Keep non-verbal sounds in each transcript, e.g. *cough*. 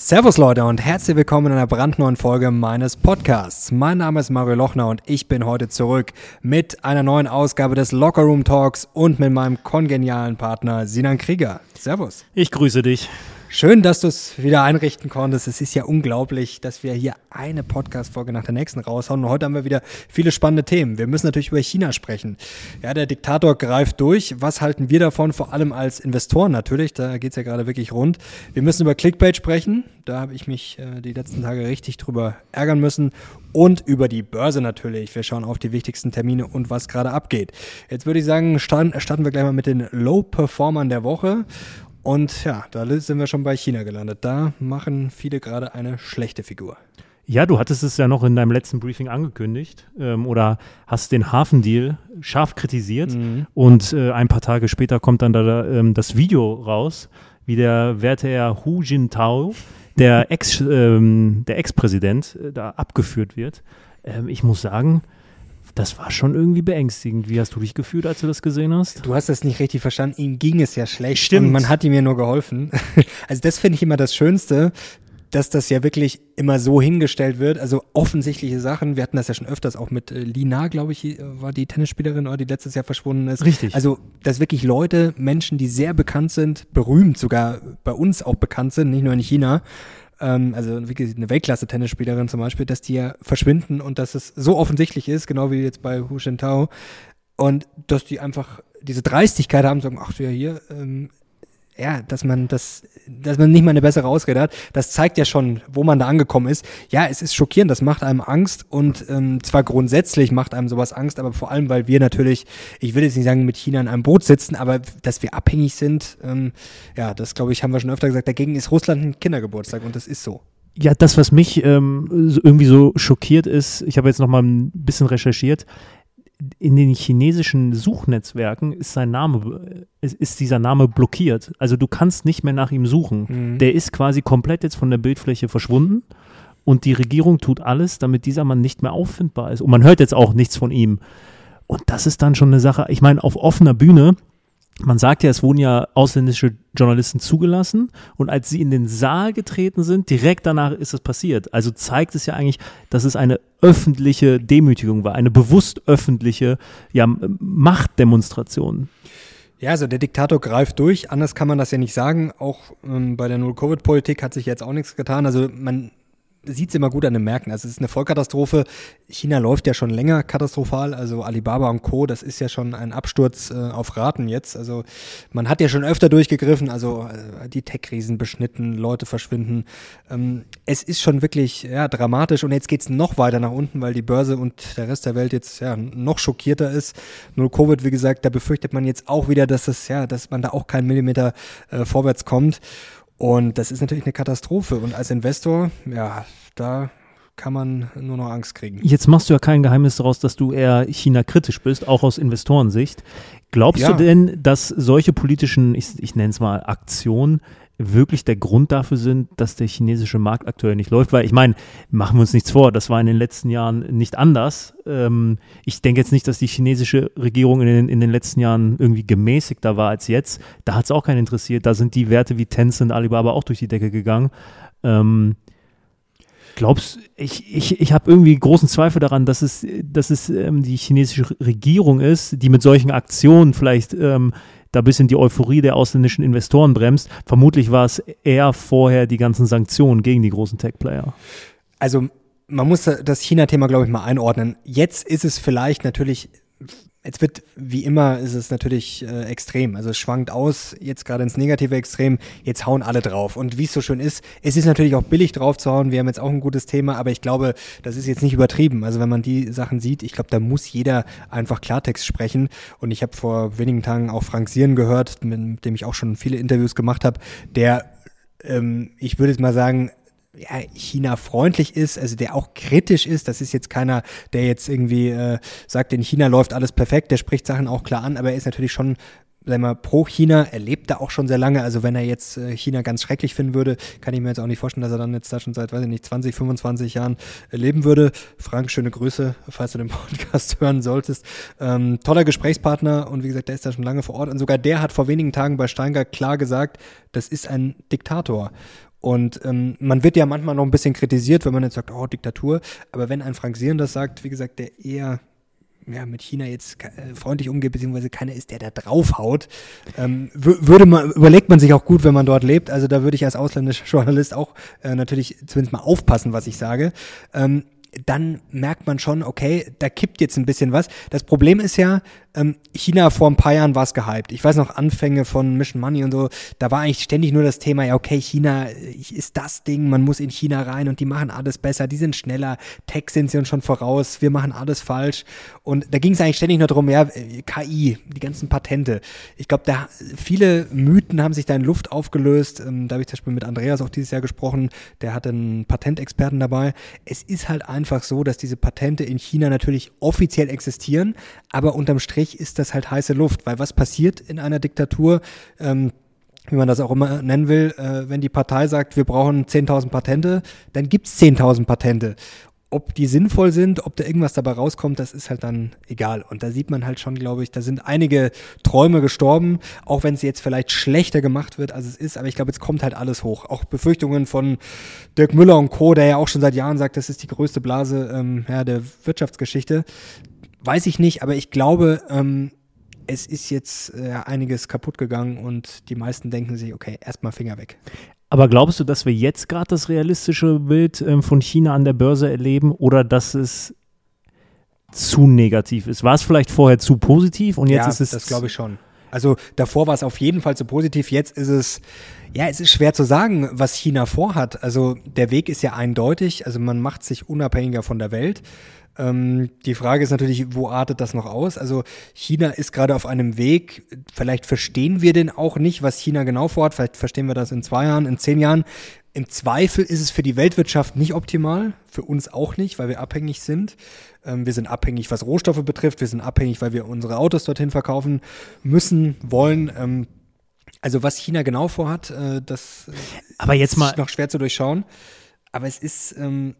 Servus Leute und herzlich willkommen in einer brandneuen Folge meines Podcasts. Mein Name ist Mario Lochner und ich bin heute zurück mit einer neuen Ausgabe des Locker Room Talks und mit meinem kongenialen Partner Sinan Krieger. Servus. Ich grüße dich. Schön, dass du es wieder einrichten konntest. Es ist ja unglaublich, dass wir hier eine Podcast-Folge nach der nächsten raushauen. Und heute haben wir wieder viele spannende Themen. Wir müssen natürlich über China sprechen. Ja, der Diktator greift durch. Was halten wir davon? Vor allem als Investoren natürlich. Da geht es ja gerade wirklich rund. Wir müssen über Clickbait sprechen. Da habe ich mich äh, die letzten Tage richtig drüber ärgern müssen. Und über die Börse natürlich. Wir schauen auf die wichtigsten Termine und was gerade abgeht. Jetzt würde ich sagen, starten, wir gleich mal mit den Low-Performern der Woche. Und ja, da sind wir schon bei China gelandet. Da machen viele gerade eine schlechte Figur. Ja, du hattest es ja noch in deinem letzten Briefing angekündigt ähm, oder hast den Hafendeal scharf kritisiert mhm. und äh, ein paar Tage später kommt dann da ähm, das Video raus, wie der werte Herr Hu Jintao, der Ex, ähm, der Ex-Präsident, äh, da abgeführt wird. Ähm, ich muss sagen, das war schon irgendwie beängstigend. Wie hast du dich gefühlt, als du das gesehen hast? Du hast das nicht richtig verstanden. Ihm ging es ja schlecht. Stimmt. Und man hat ihm ja nur geholfen. *laughs* Also das finde ich immer das Schönste, dass das ja wirklich immer so hingestellt wird. Also offensichtliche Sachen. Wir hatten das ja schon öfters auch mit äh, Lina, glaube ich, war die Tennisspielerin, oder die letztes Jahr verschwunden ist. Richtig. Also, dass wirklich Leute, Menschen, die sehr bekannt sind, berühmt sogar bei uns auch bekannt sind, nicht nur in China, ähm, also eine Weltklasse-Tennisspielerin zum Beispiel, dass die ja verschwinden und dass es so offensichtlich ist, genau wie jetzt bei Hu Shintao, und dass die einfach diese Dreistigkeit haben, sagen, ach ja, hier, ähm, ja, dass man das, dass man nicht mal eine bessere Ausrede hat, das zeigt ja schon, wo man da angekommen ist. Ja, es ist schockierend, das macht einem Angst und ähm, zwar grundsätzlich macht einem sowas Angst, aber vor allem, weil wir natürlich, ich will jetzt nicht sagen, mit China in einem Boot sitzen, aber dass wir abhängig sind, ähm, ja, das glaube ich, haben wir schon öfter gesagt, dagegen ist Russland ein Kindergeburtstag und das ist so. Ja, das, was mich ähm, irgendwie so schockiert ist, ich habe jetzt noch mal ein bisschen recherchiert, in den chinesischen Suchnetzwerken ist sein Name, ist, ist, dieser Name blockiert. Also du kannst nicht mehr nach ihm suchen. Mhm. Der ist quasi komplett jetzt von der Bildfläche verschwunden und die Regierung tut alles, damit dieser Mann nicht mehr auffindbar ist. Und man hört jetzt auch nichts von ihm. Und das ist dann schon eine Sache, ich meine, auf offener Bühne man sagt ja, es wurden ja ausländische Journalisten zugelassen und als sie in den Saal getreten sind, direkt danach ist es passiert. Also zeigt es ja eigentlich, dass es eine öffentliche Demütigung war, eine bewusst öffentliche ja, Machtdemonstration. Ja, also der Diktator greift durch, anders kann man das ja nicht sagen. Auch ähm, bei der Null-Covid-Politik hat sich jetzt auch nichts getan. Also man sieht es immer gut an den Märkten. Also es ist eine Vollkatastrophe. China läuft ja schon länger katastrophal. Also Alibaba und Co., das ist ja schon ein Absturz äh, auf Raten jetzt. Also man hat ja schon öfter durchgegriffen, also äh, die Tech-Riesen beschnitten, Leute verschwinden. Ähm, es ist schon wirklich ja, dramatisch und jetzt geht es noch weiter nach unten, weil die Börse und der Rest der Welt jetzt ja noch schockierter ist. Null Covid, wie gesagt, da befürchtet man jetzt auch wieder, dass es ja, dass man da auch keinen Millimeter äh, vorwärts kommt. Und das ist natürlich eine Katastrophe. Und als Investor, ja, da kann man nur noch Angst kriegen. Jetzt machst du ja kein Geheimnis daraus, dass du eher China-kritisch bist, auch aus Investorensicht. Glaubst ja. du denn, dass solche politischen, ich, ich nenne es mal Aktionen, wirklich der Grund dafür sind, dass der chinesische Markt aktuell nicht läuft. Weil ich meine, machen wir uns nichts vor, das war in den letzten Jahren nicht anders. Ähm, ich denke jetzt nicht, dass die chinesische Regierung in den, in den letzten Jahren irgendwie gemäßigter war als jetzt. Da hat es auch keinen interessiert. Da sind die Werte wie Tencent, Alibaba auch durch die Decke gegangen. Ähm, glaubst ich, ich, ich habe irgendwie großen Zweifel daran, dass es, dass es ähm, die chinesische Regierung ist, die mit solchen Aktionen vielleicht ähm, da ein bisschen die Euphorie der ausländischen Investoren bremst. Vermutlich war es eher vorher die ganzen Sanktionen gegen die großen Tech-Player. Also man muss das China-Thema, glaube ich, mal einordnen. Jetzt ist es vielleicht natürlich Jetzt wird, wie immer, ist es natürlich äh, extrem. Also es schwankt aus, jetzt gerade ins negative Extrem, jetzt hauen alle drauf. Und wie es so schön ist, es ist natürlich auch billig drauf zu hauen. Wir haben jetzt auch ein gutes Thema, aber ich glaube, das ist jetzt nicht übertrieben. Also wenn man die Sachen sieht, ich glaube, da muss jeder einfach Klartext sprechen. Und ich habe vor wenigen Tagen auch Frank Sieren gehört, mit dem ich auch schon viele Interviews gemacht habe, der ähm, ich würde jetzt mal sagen, ja, China freundlich ist, also der auch kritisch ist. Das ist jetzt keiner, der jetzt irgendwie äh, sagt, in China läuft alles perfekt, der spricht Sachen auch klar an, aber er ist natürlich schon sagen wir, pro China, er lebt da auch schon sehr lange. Also wenn er jetzt äh, China ganz schrecklich finden würde, kann ich mir jetzt auch nicht vorstellen, dass er dann jetzt da schon seit, weiß ich nicht, 20, 25 Jahren äh, leben würde. Frank, schöne Grüße, falls du den *laughs* Podcast hören solltest. Ähm, toller Gesprächspartner und wie gesagt, der ist da schon lange vor Ort. Und sogar der hat vor wenigen Tagen bei Steingart klar gesagt, das ist ein Diktator. Und ähm, man wird ja manchmal noch ein bisschen kritisiert, wenn man jetzt sagt, oh, Diktatur. Aber wenn ein Frank Sieren das sagt, wie gesagt, der eher ja, mit China jetzt äh, freundlich umgeht, beziehungsweise keiner ist, der da draufhaut, ähm, würde man, überlegt man sich auch gut, wenn man dort lebt. Also da würde ich als ausländischer *laughs* Journalist auch äh, natürlich zumindest mal aufpassen, was ich sage. Ähm, dann merkt man schon, okay, da kippt jetzt ein bisschen was. Das Problem ist ja, ähm, China vor ein paar Jahren war es gehypt. Ich weiß noch, Anfänge von Mission Money und so, da war eigentlich ständig nur das Thema, ja, okay, China äh, ist das Ding, man muss in China rein und die machen alles besser, die sind schneller, Tech sind sie uns schon voraus, wir machen alles falsch. Und da ging es eigentlich ständig nur darum, ja, äh, KI, die ganzen Patente. Ich glaube, da viele Mythen haben sich da in Luft aufgelöst. Ähm, da habe ich zum Beispiel mit Andreas auch dieses Jahr gesprochen, der hat einen Patentexperten dabei. Es ist halt einfach so, dass diese Patente in China natürlich offiziell existieren, aber unterm Strich ist das halt heiße Luft, weil was passiert in einer Diktatur? Ähm, wie man das auch immer nennen will, äh, wenn die Partei sagt, wir brauchen 10.000 Patente, dann gibt es 10.000 Patente. Ob die sinnvoll sind, ob da irgendwas dabei rauskommt, das ist halt dann egal. Und da sieht man halt schon, glaube ich, da sind einige Träume gestorben, auch wenn es jetzt vielleicht schlechter gemacht wird, als es ist. Aber ich glaube, jetzt kommt halt alles hoch. Auch Befürchtungen von Dirk Müller und Co., der ja auch schon seit Jahren sagt, das ist die größte Blase ähm, ja, der Wirtschaftsgeschichte. Weiß ich nicht, aber ich glaube, ähm, es ist jetzt äh, einiges kaputt gegangen und die meisten denken sich, okay, erstmal Finger weg. Aber glaubst du, dass wir jetzt gerade das realistische Bild ähm, von China an der Börse erleben oder dass es zu negativ ist? War es vielleicht vorher zu positiv und jetzt ja, ist es. Das glaube ich schon. Also davor war es auf jeden Fall zu positiv, jetzt ist es, ja, es ist schwer zu sagen, was China vorhat. Also der Weg ist ja eindeutig, also man macht sich unabhängiger von der Welt. Ähm, die Frage ist natürlich, wo artet das noch aus? Also China ist gerade auf einem Weg, vielleicht verstehen wir den auch nicht, was China genau vorhat, vielleicht verstehen wir das in zwei Jahren, in zehn Jahren. Im Zweifel ist es für die Weltwirtschaft nicht optimal, für uns auch nicht, weil wir abhängig sind. Ähm, wir sind abhängig, was Rohstoffe betrifft, wir sind abhängig, weil wir unsere Autos dorthin verkaufen müssen, wollen. Ähm, also was China genau vorhat, äh, das Aber jetzt ist mal noch schwer zu durchschauen. Aber es ist, ähm,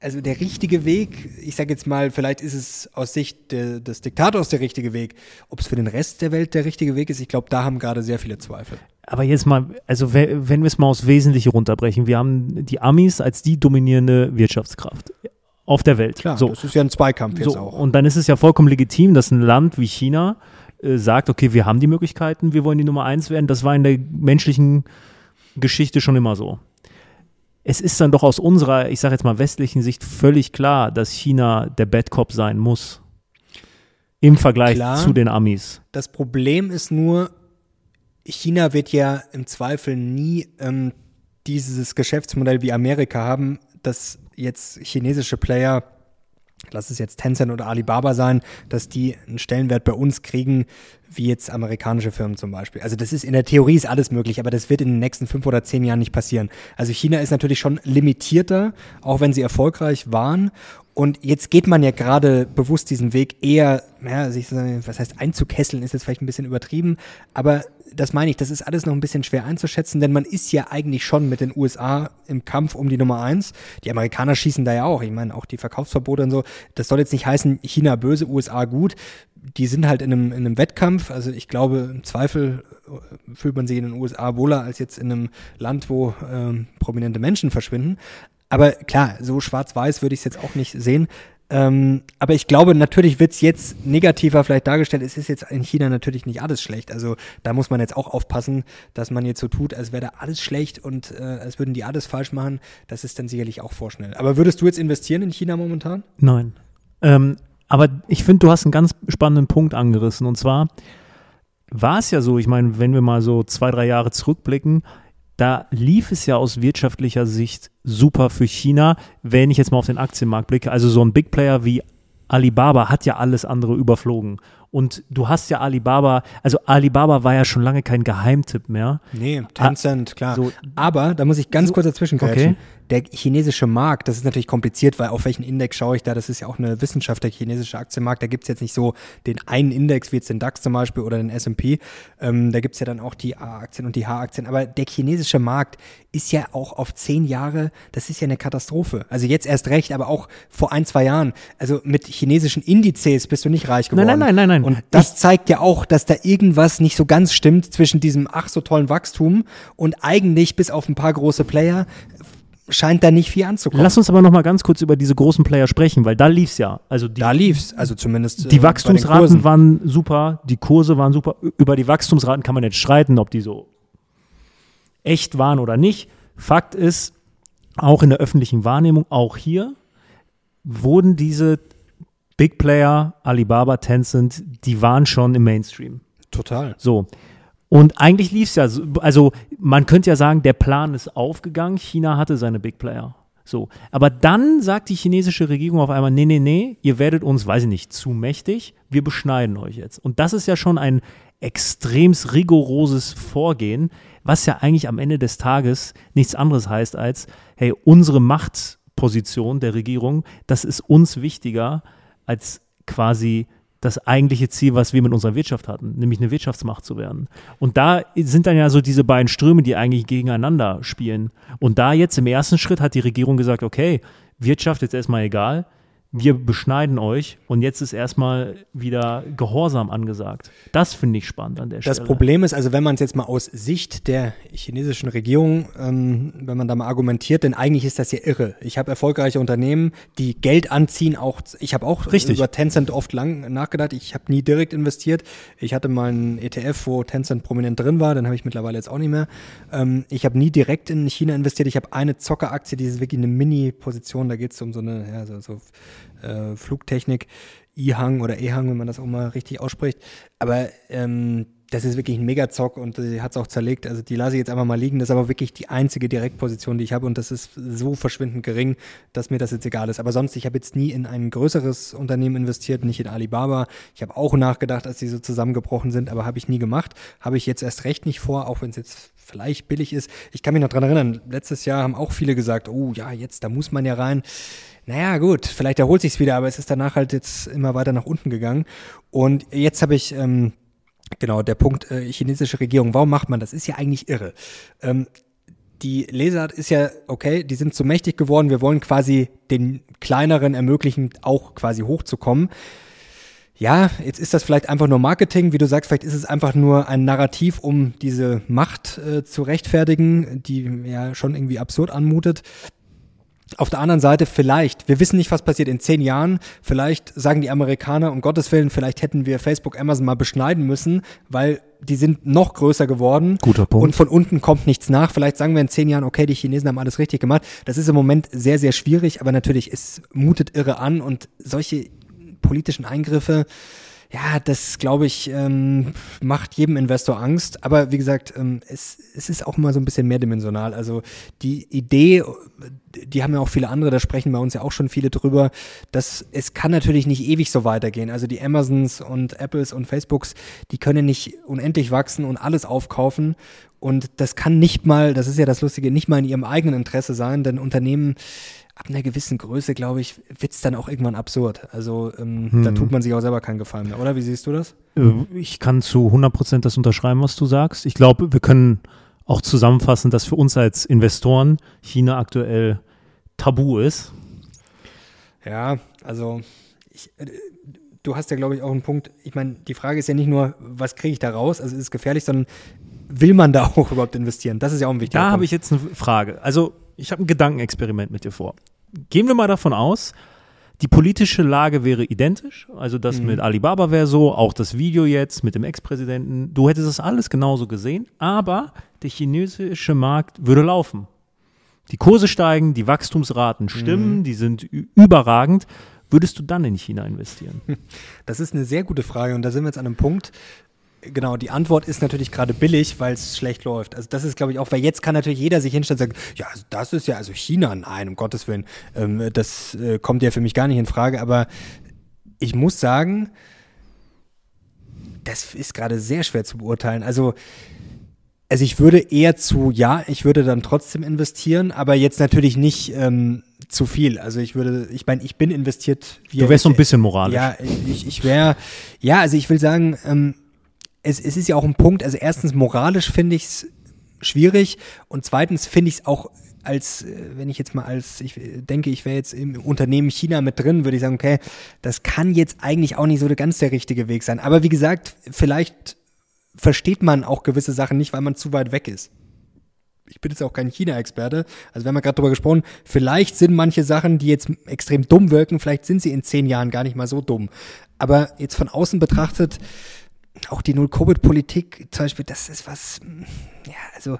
also der richtige Weg, ich sage jetzt mal, vielleicht ist es aus Sicht de, des Diktators der richtige Weg. Ob es für den Rest der Welt der richtige Weg ist, ich glaube, da haben gerade sehr viele Zweifel. Aber jetzt mal, also wenn wir es mal aufs Wesentliche runterbrechen, wir haben die Amis als die dominierende Wirtschaftskraft auf der Welt. Klar, so. das ist ja ein Zweikampf jetzt so, auch. Und dann ist es ja vollkommen legitim, dass ein Land wie China äh, sagt, okay, wir haben die Möglichkeiten, wir wollen die Nummer eins werden. Das war in der menschlichen Geschichte schon immer so es ist dann doch aus unserer, ich sage jetzt mal westlichen Sicht völlig klar, dass China der Bad Cop sein muss. Im Vergleich klar. zu den Amis. Das Problem ist nur, China wird ja im Zweifel nie ähm, dieses Geschäftsmodell wie Amerika haben, dass jetzt chinesische Player lass es jetzt Tencent oder Alibaba sein, dass die einen Stellenwert bei uns kriegen, wie jetzt amerikanische Firmen zum Beispiel. Also das ist in der Theorie ist alles möglich, aber das wird in den nächsten fünf oder zehn Jahren nicht passieren. Also China ist natürlich schon limitierter, auch wenn sie erfolgreich waren. Und jetzt geht man ja gerade bewusst diesen Weg eher, ja, sich, was heißt einzukesseln, ist jetzt vielleicht ein bisschen übertrieben, aber das meine ich, das ist alles noch ein bisschen schwer einzuschätzen, denn man ist ja eigentlich schon mit den USA im Kampf um die Nummer eins. Die Amerikaner schießen da ja auch. Ich meine, auch die Verkaufsverbote und so. Das soll jetzt nicht heißen, China böse, USA gut. Die sind halt in einem, in einem Wettkampf. Also ich glaube, im Zweifel äh, fühlt man sich in den USA wohler als jetzt in einem Land, wo ähm, prominente Menschen verschwinden. Aber klar, so schwarz-weiß würde ich es jetzt auch nicht sehen. Ähm, aber ich glaube, natürlich wird es jetzt negativer vielleicht dargestellt. Es ist jetzt in China natürlich nicht alles schlecht. Also da muss man jetzt auch aufpassen, dass man jetzt so tut, als wäre da alles schlecht und äh, als würden die alles falsch machen. Das ist dann sicherlich auch vorschnell. Aber würdest du jetzt investieren in China momentan? Nein. Ähm, aber ich finde, du hast einen ganz spannenden Punkt angerissen. Und zwar war es ja so, ich meine, wenn wir mal so zwei, drei Jahre zurückblicken, da lief es ja aus wirtschaftlicher Sicht super für China, wenn ich jetzt mal auf den Aktienmarkt blicke. Also so ein Big Player wie Alibaba hat ja alles andere überflogen. Und du hast ja Alibaba, also Alibaba war ja schon lange kein Geheimtipp mehr. Nee, Tencent, klar. So, Aber da muss ich ganz so, kurz dazwischen okay der chinesische Markt, das ist natürlich kompliziert, weil auf welchen Index schaue ich da? Das ist ja auch eine Wissenschaft, der chinesische Aktienmarkt. Da gibt es jetzt nicht so den einen Index, wie jetzt den DAX zum Beispiel oder den SP. Ähm, da gibt es ja dann auch die A-Aktien und die H-Aktien. Aber der chinesische Markt ist ja auch auf zehn Jahre, das ist ja eine Katastrophe. Also jetzt erst recht, aber auch vor ein, zwei Jahren. Also mit chinesischen Indizes bist du nicht reich geworden. Nein, nein, nein, nein, nein. Und das zeigt ja auch, dass da irgendwas nicht so ganz stimmt zwischen diesem ach so tollen Wachstum und eigentlich bis auf ein paar große Player scheint da nicht viel anzukommen. Lass uns aber noch mal ganz kurz über diese großen Player sprechen, weil da lief's ja. Also die, da lief's, also zumindest. Die äh, Wachstumsraten waren super, die Kurse waren super. Über die Wachstumsraten kann man jetzt streiten, ob die so echt waren oder nicht. Fakt ist, auch in der öffentlichen Wahrnehmung, auch hier wurden diese Big Player, Alibaba, Tencent, die waren schon im Mainstream. Total. So. Und eigentlich lief es ja, so, also man könnte ja sagen, der Plan ist aufgegangen, China hatte seine Big Player. So. Aber dann sagt die chinesische Regierung auf einmal, nee, nee, nee, ihr werdet uns, weiß ich nicht, zu mächtig, wir beschneiden euch jetzt. Und das ist ja schon ein extremst rigoroses Vorgehen, was ja eigentlich am Ende des Tages nichts anderes heißt als, hey, unsere Machtposition der Regierung, das ist uns wichtiger als quasi das eigentliche Ziel, was wir mit unserer Wirtschaft hatten, nämlich eine Wirtschaftsmacht zu werden. Und da sind dann ja so diese beiden Ströme, die eigentlich gegeneinander spielen. Und da jetzt im ersten Schritt hat die Regierung gesagt, okay, Wirtschaft jetzt erstmal egal, wir beschneiden euch und jetzt ist erstmal wieder Gehorsam angesagt. Das finde ich spannend an der Stelle. Das Problem ist also, wenn man es jetzt mal aus Sicht der chinesischen Regierung, ähm, wenn man da mal argumentiert, denn eigentlich ist das ja irre. Ich habe erfolgreiche Unternehmen, die Geld anziehen, auch ich habe auch Richtig. über Tencent oft lang nachgedacht. Ich habe nie direkt investiert. Ich hatte mal einen ETF, wo Tencent prominent drin war, den habe ich mittlerweile jetzt auch nicht mehr. Ähm, ich habe nie direkt in China investiert. Ich habe eine Zockeraktie, die ist wirklich eine Mini-Position, da geht es um so eine, ja, so, so äh, Flugtechnik, I-Hang oder E-Hang, wenn man das auch mal richtig ausspricht. Aber ähm, das ist wirklich ein Megazock und sie hat es auch zerlegt. Also die lasse ich jetzt einfach mal liegen. Das ist aber wirklich die einzige Direktposition, die ich habe und das ist so verschwindend gering, dass mir das jetzt egal ist. Aber sonst, ich habe jetzt nie in ein größeres Unternehmen investiert, nicht in Alibaba. Ich habe auch nachgedacht, als die so zusammengebrochen sind, aber habe ich nie gemacht. Habe ich jetzt erst recht nicht vor, auch wenn es jetzt vielleicht billig ist. Ich kann mich noch dran erinnern, letztes Jahr haben auch viele gesagt, oh ja, jetzt, da muss man ja rein naja, gut, vielleicht erholt sich's wieder, aber es ist danach halt jetzt immer weiter nach unten gegangen. Und jetzt habe ich, ähm, genau, der Punkt äh, chinesische Regierung, warum macht man das? Ist ja eigentlich irre. Ähm, die Lesart ist ja, okay, die sind zu mächtig geworden, wir wollen quasi den kleineren ermöglichen, auch quasi hochzukommen. Ja, jetzt ist das vielleicht einfach nur Marketing, wie du sagst, vielleicht ist es einfach nur ein Narrativ, um diese Macht äh, zu rechtfertigen, die ja schon irgendwie absurd anmutet. Auf der anderen Seite vielleicht, wir wissen nicht, was passiert in zehn Jahren, vielleicht sagen die Amerikaner, um Gottes Willen, vielleicht hätten wir Facebook, Amazon mal beschneiden müssen, weil die sind noch größer geworden. Guter Punkt. Und von unten kommt nichts nach. Vielleicht sagen wir in zehn Jahren, okay, die Chinesen haben alles richtig gemacht. Das ist im Moment sehr, sehr schwierig, aber natürlich, es mutet irre an und solche politischen Eingriffe, ja, das glaube ich, ähm, macht jedem Investor Angst. Aber wie gesagt, ähm, es, es ist auch immer so ein bisschen mehrdimensional. Also die Idee, die haben ja auch viele andere, da sprechen bei uns ja auch schon viele drüber, dass es kann natürlich nicht ewig so weitergehen. Also die Amazons und Apples und Facebooks, die können nicht unendlich wachsen und alles aufkaufen. Und das kann nicht mal, das ist ja das Lustige, nicht mal in ihrem eigenen Interesse sein, denn Unternehmen ab einer gewissen Größe, glaube ich, wird es dann auch irgendwann absurd. Also ähm, hm. da tut man sich auch selber keinen Gefallen mehr, oder? Wie siehst du das? Äh, ich kann zu 100 Prozent das unterschreiben, was du sagst. Ich glaube, wir können auch zusammenfassen, dass für uns als Investoren China aktuell tabu ist. Ja, also ich, äh, du hast ja, glaube ich, auch einen Punkt. Ich meine, die Frage ist ja nicht nur, was kriege ich da raus? Also ist es gefährlich, sondern will man da *laughs* auch überhaupt investieren? Das ist ja auch ein wichtiger Da habe ich jetzt eine Frage. Also ich habe ein Gedankenexperiment mit dir vor. Gehen wir mal davon aus, die politische Lage wäre identisch, also das mhm. mit Alibaba wäre so, auch das Video jetzt mit dem Ex-Präsidenten, du hättest das alles genauso gesehen, aber der chinesische Markt würde laufen. Die Kurse steigen, die Wachstumsraten stimmen, mhm. die sind überragend. Würdest du dann in China investieren? *laughs* Das ist eine sehr gute Frage und da sind wir jetzt an einem Punkt, Genau, die Antwort ist natürlich gerade billig, weil es schlecht läuft. Also das ist, glaube ich, auch, weil jetzt kann natürlich jeder sich hinstellen und sagen, ja, also das ist ja, also China, nein, um Gottes Willen, ähm, das äh, kommt ja für mich gar nicht in Frage. Aber ich muss sagen, das ist gerade sehr schwer zu beurteilen. Also, also ich würde eher zu, ja, ich würde dann trotzdem investieren, aber jetzt natürlich nicht ähm, zu viel. Also ich würde, ich meine, ich bin investiert. du wärst so ein bisschen moralisch. Ja, ich, ich wäre, ja, also ich will sagen, ähm, es, es ist ja auch ein Punkt, also erstens moralisch finde ich es schwierig und zweitens finde ich es auch als, äh, wenn ich jetzt mal als, ich denke, ich wäre jetzt im Unternehmen China mit drin, würde ich sagen, okay, das kann jetzt eigentlich auch nicht so ganz der richtige Weg sein. Aber wie gesagt, vielleicht versteht man auch gewisse Sachen nicht, weil man zu weit weg ist. Ich bin jetzt auch kein China-Experte. Also wir haben ja gerade drüber gesprochen, vielleicht sind manche Sachen, die jetzt extrem dumm wirken, vielleicht sind sie in zehn Jahren gar nicht mal so dumm. Aber jetzt von außen betrachtet, auch die Null-Covid-Politik zum Beispiel, das ist was, ja, also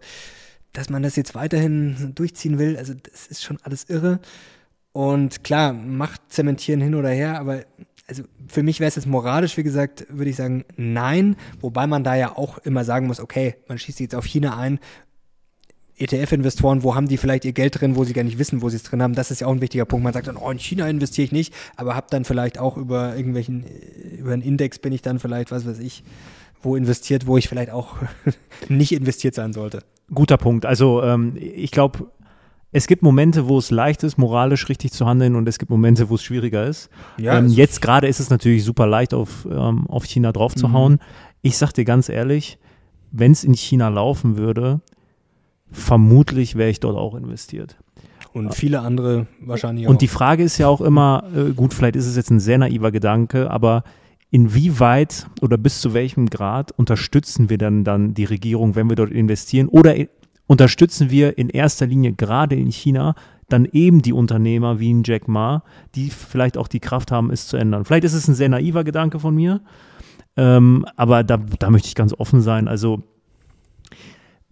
dass man das jetzt weiterhin durchziehen will, also das ist schon alles irre. Und klar, Macht zementieren hin oder her, aber also für mich wäre es jetzt moralisch, wie gesagt, würde ich sagen, nein. Wobei man da ja auch immer sagen muss, okay, man schießt jetzt auf China ein. ETF-Investoren, wo haben die vielleicht ihr Geld drin, wo sie gar nicht wissen, wo sie es drin haben. Das ist ja auch ein wichtiger Punkt. Man sagt dann, oh, in China investiere ich nicht, aber habe dann vielleicht auch über irgendwelchen, über einen Index bin ich dann vielleicht, was weiß ich, wo investiert, wo ich vielleicht auch *laughs* nicht investiert sein sollte. Guter Punkt. Also ähm, ich glaube, es gibt Momente, wo es leicht ist, moralisch richtig zu handeln und es gibt Momente, wo es schwieriger ist. Ja, ähm, jetzt gerade ist es natürlich super leicht, auf, ähm, auf China draufzuhauen. Mhm. Ich sag dir ganz ehrlich, wenn es in China laufen würde, vermutlich wäre ich dort auch investiert. Und viele andere wahrscheinlich auch. Und die Frage ist ja auch immer, äh, gut, vielleicht ist es jetzt ein sehr naiver Gedanke, aber inwieweit oder bis zu welchem Grad unterstützen wir dann, dann die Regierung, wenn wir dort investieren? Oder unterstützen wir in erster Linie gerade in China dann eben die Unternehmer wie ein Jack Ma, die vielleicht auch die Kraft haben, es zu ändern? Vielleicht ist es ein sehr naiver Gedanke von mir, ähm, aber da, da möchte ich ganz offen sein. Also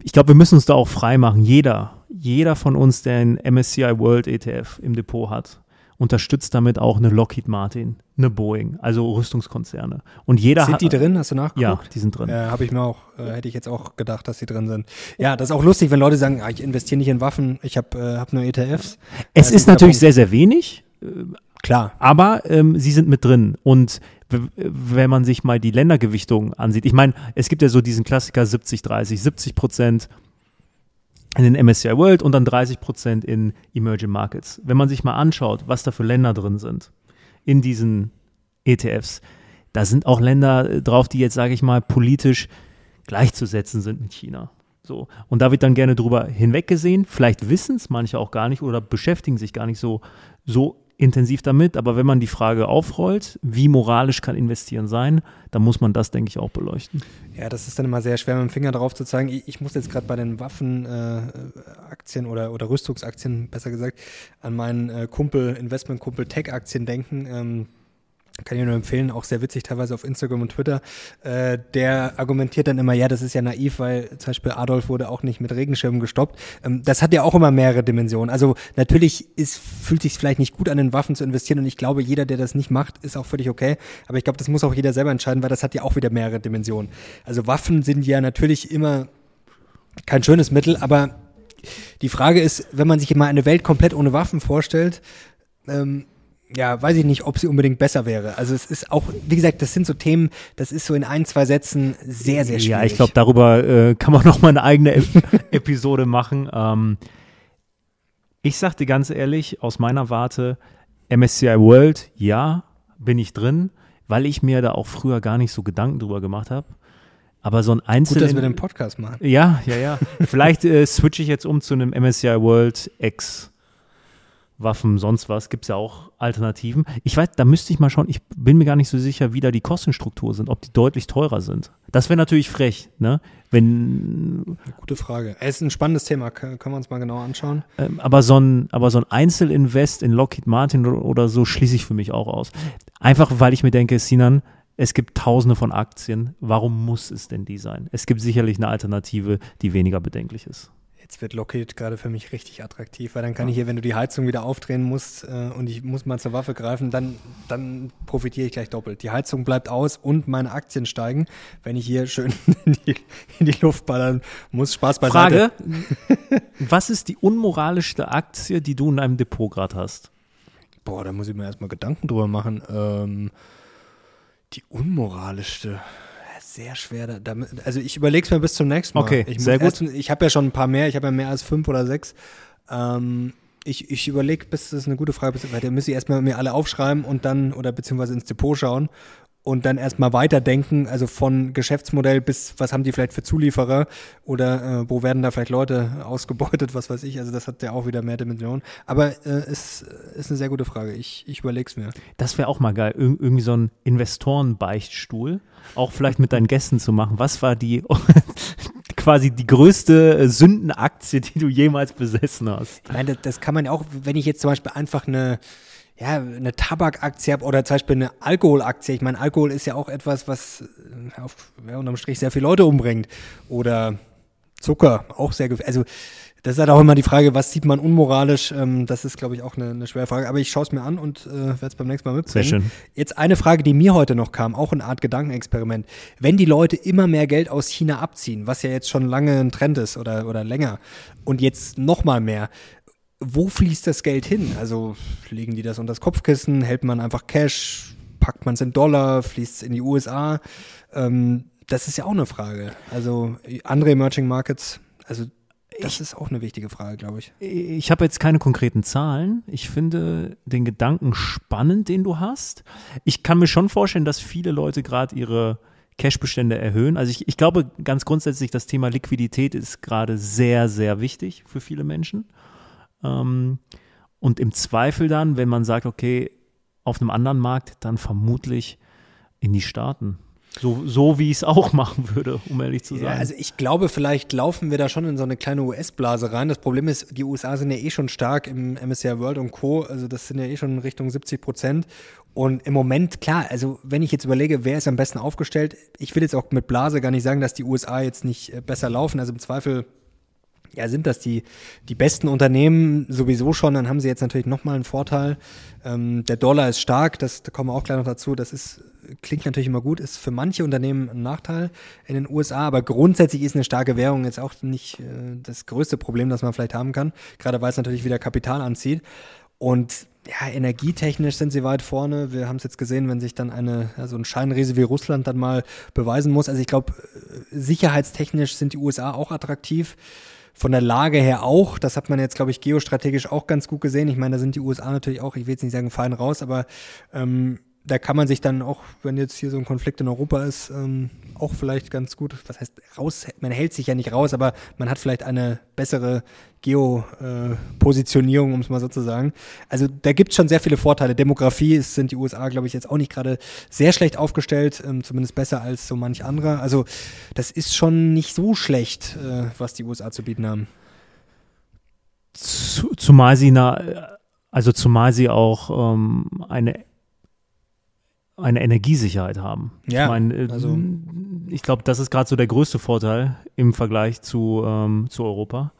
ich glaube, wir müssen uns da auch frei machen. Jeder, jeder von uns, der einen MSCI World ETF im Depot hat, unterstützt damit auch eine Lockheed Martin, eine Boeing, also Rüstungskonzerne. Und jeder sind die drin? Hast du nachgeguckt? Ja, die sind drin. Ja, habe ich mir auch, äh, hätte ich jetzt auch gedacht, dass die drin sind. Ja, das ist auch lustig, wenn Leute sagen, ah, ich investiere nicht in Waffen, ich habe äh, hab nur ETFs. Es ist natürlich sehr, sehr wenig. Klar. Aber ähm, sie sind mit drin. Und wenn man sich mal die Ländergewichtung ansieht, ich meine, es gibt ja so diesen Klassiker 70-30, 70 Prozent in den MSCI World und dann 30 Prozent in Emerging Markets. Wenn man sich mal anschaut, was da für Länder drin sind in diesen ETFs, da sind auch Länder äh, drauf, die jetzt, sage ich mal, politisch gleichzusetzen sind mit China. So. Und da wird dann gerne drüber hinweggesehen. Vielleicht wissen es manche auch gar nicht oder beschäftigen sich gar nicht so, so intensiv damit, aber wenn man die Frage aufrollt, wie moralisch kann investieren sein, dann muss man das, denke ich, auch beleuchten. Ja, das ist dann immer sehr schwer, mit dem Finger drauf zu zeigen. Ich, ich muss jetzt gerade bei den Waffenaktien äh, oder, oder Rüstungsaktien, besser gesagt, an meinen äh, Kumpel, Investmentkumpel Tech-Aktien denken. Ähm, kann ich nur empfehlen, auch sehr witzig teilweise auf Instagram und Twitter. Äh, der argumentiert dann immer, ja, das ist ja naiv, weil zum Beispiel Adolf wurde auch nicht mit Regenschirmen gestoppt. Ähm, das hat ja auch immer mehrere Dimensionen. Also natürlich ist, fühlt sich vielleicht nicht gut an, in Waffen zu investieren und ich glaube, jeder, der das nicht macht, ist auch völlig okay. Aber ich glaube, das muss auch jeder selber entscheiden, weil das hat ja auch wieder mehrere Dimensionen. Also Waffen sind ja natürlich immer kein schönes Mittel, aber die Frage ist, wenn man sich mal eine Welt komplett ohne Waffen vorstellt, ähm, ja, weiß ich nicht, ob sie unbedingt besser wäre. Also es ist auch, wie gesagt, das sind so Themen, das ist so in ein, zwei Sätzen sehr, sehr schwierig. Ja, ich glaube, darüber äh, kann man *laughs* noch mal eine eigene Ep *laughs* Episode machen. Ähm, ich sag dir ganz ehrlich, aus meiner Warte, MSCI World, ja, bin ich drin, weil ich mir da auch früher gar nicht so Gedanken drüber gemacht habe. Aber so ein einzelnen. Gut, dass wir den Podcast machen. Ja, ja, ja. Vielleicht äh, switche ich jetzt um zu einem MSCI World X Waffen, sonst was, gibt es ja auch Alternativen. Ich weiß, da müsste ich mal schauen, ich bin mir gar nicht so sicher, wie da die Kostenstruktur sind, ob die deutlich teurer sind. Das wäre natürlich frech, ne? Wenn. Gute Frage. Es ist ein spannendes Thema, können wir uns mal genau anschauen. Ähm, aber so ein, aber so ein Einzelinvest in Lockheed Martin oder so schließe ich für mich auch aus. Einfach weil ich mir denke, Sinan, es gibt tausende von Aktien. Warum muss es denn die sein? Es gibt sicherlich eine Alternative, die weniger bedenklich ist. Jetzt wird Lockheed gerade für mich richtig attraktiv, weil dann kann ja. ich hier, wenn du die Heizung wieder aufdrehen musst äh, und ich muss mal zur Waffe greifen, dann, dann profitiere ich gleich doppelt. Die Heizung bleibt aus und meine Aktien steigen, wenn ich hier schön *laughs* in die, in die Luft ballern muss. Spaß beiseite. Frage, *laughs* was ist die unmoralischste Aktie, die du in deinem Depot gerade hast? Boah, da muss ich mir erstmal Gedanken drüber machen. Ähm, die unmoralischste sehr schwer. Damit, also ich überlege es mir bis zum nächsten Mal. Okay, ich sehr gut. Erst, ich habe ja schon ein paar mehr. Ich habe ja mehr als fünf oder sechs. Ähm, ich, ich überlege, bis das ist eine gute Frage, weil da müsste ich erstmal mir alle aufschreiben und dann oder beziehungsweise ins Depot schauen und dann erstmal weiterdenken, also von Geschäftsmodell bis was haben die vielleicht für Zulieferer oder äh, wo werden da vielleicht Leute *laughs* ausgebeutet, was weiß ich. Also das hat ja auch wieder mehr Dimensionen. Aber äh, ist, ist eine sehr gute Frage. Ich, ich überlege es mir. Das wäre auch mal geil, Ir irgendwie so ein Investorenbeichtstuhl, auch vielleicht mit deinen Gästen zu machen. Was war die *laughs* quasi die größte Sündenaktie, die du jemals besessen hast? Ich meine, das, das kann man ja auch, wenn ich jetzt zum Beispiel einfach eine ja, eine Tabakaktie habe oder zum Beispiel eine Alkoholaktie. Ich meine, Alkohol ist ja auch etwas, was äh, auf, ja, unterm Strich sehr viele Leute umbringt. Oder Zucker, auch sehr gefährlich. Also das ist halt auch immer die Frage, was sieht man unmoralisch? Ähm, das ist, glaube ich, auch eine, eine schwere Frage. Aber ich schaue es mir an und äh, werde es beim nächsten Mal mitbringen. Sehr schön. Jetzt eine Frage, die mir heute noch kam, auch eine Art Gedankenexperiment. Wenn die Leute immer mehr Geld aus China abziehen, was ja jetzt schon lange ein Trend ist oder, oder länger, und jetzt noch mal mehr, wo fließt das Geld hin? Also legen die das unter das Kopfkissen, hält man einfach Cash, packt man es in Dollar, fließt es in die USA? Ähm, das ist ja auch eine Frage. Also andere Emerging Markets, also das ich, ist auch eine wichtige Frage, glaube ich. Ich habe jetzt keine konkreten Zahlen. Ich finde den Gedanken spannend, den du hast. Ich kann mir schon vorstellen, dass viele Leute gerade ihre Cashbestände erhöhen. Also ich, ich glaube ganz grundsätzlich, das Thema Liquidität ist gerade sehr, sehr wichtig für viele Menschen. Ähm, und im Zweifel dann, wenn man sagt, okay, auf einem anderen Markt, dann vermutlich in die Staaten. So, so wie ich es auch *laughs* machen würde, um ehrlich zu sein. Ja, also ich glaube, vielleicht laufen wir da schon in so eine kleine US-Blase rein. Das Problem ist, die USA sind ja eh schon stark im MSCI World und Co. Also das sind ja eh schon in Richtung 70 Prozent. Und im Moment, klar, also wenn ich jetzt überlege, wer ist am besten aufgestellt, ich will jetzt auch mit Blase gar nicht sagen, dass die USA jetzt nicht äh, besser laufen. Also im Zweifel ja, sind das die, die besten Unternehmen sowieso schon, dann haben sie jetzt natürlich nochmal einen Vorteil. Ähm, der Dollar ist stark, das, da kommen wir auch gleich noch dazu. Das ist, klingt natürlich immer gut, ist für manche Unternehmen ein Nachteil in den USA, aber grundsätzlich ist eine starke Währung jetzt auch nicht äh, das größte Problem, das man vielleicht haben kann, gerade weil es natürlich wieder Kapital anzieht. Und ja, energietechnisch sind sie weit vorne. Wir haben es jetzt gesehen, wenn sich dann eine, ja, so ein Scheinriese wie Russland dann mal beweisen muss. Also ich glaube, äh, sicherheitstechnisch sind die USA auch attraktiv von der Lage her auch. Das hat man jetzt, glaube ich, geostrategisch auch ganz gut gesehen. Ich meine, da sind die USA natürlich auch, ich will jetzt nicht sagen, fein raus, aber ähm, da kann man sich dann auch, wenn jetzt hier so ein Konflikt in Europa ist, ähm, auch vielleicht ganz gut, was heißt raus, man hält sich ja nicht raus, aber man hat vielleicht eine bessere Geopositionierung, äh, um es mal so zu sagen. Also da gibt es schon sehr viele Vorteile. Demografie ist, sind die USA, glaube ich, jetzt auch nicht gerade sehr schlecht aufgestellt, ähm, zumindest besser als so manch anderer. Also das ist schon nicht so schlecht, äh, was die USA zu bieten haben. Zumal sie na, also zumal sie auch ähm, eine eine Energiesicherheit haben. Ja, ich meine, äh, also ich glaube, das ist gerade so der größte Vorteil im Vergleich zu, ähm, zu Europa.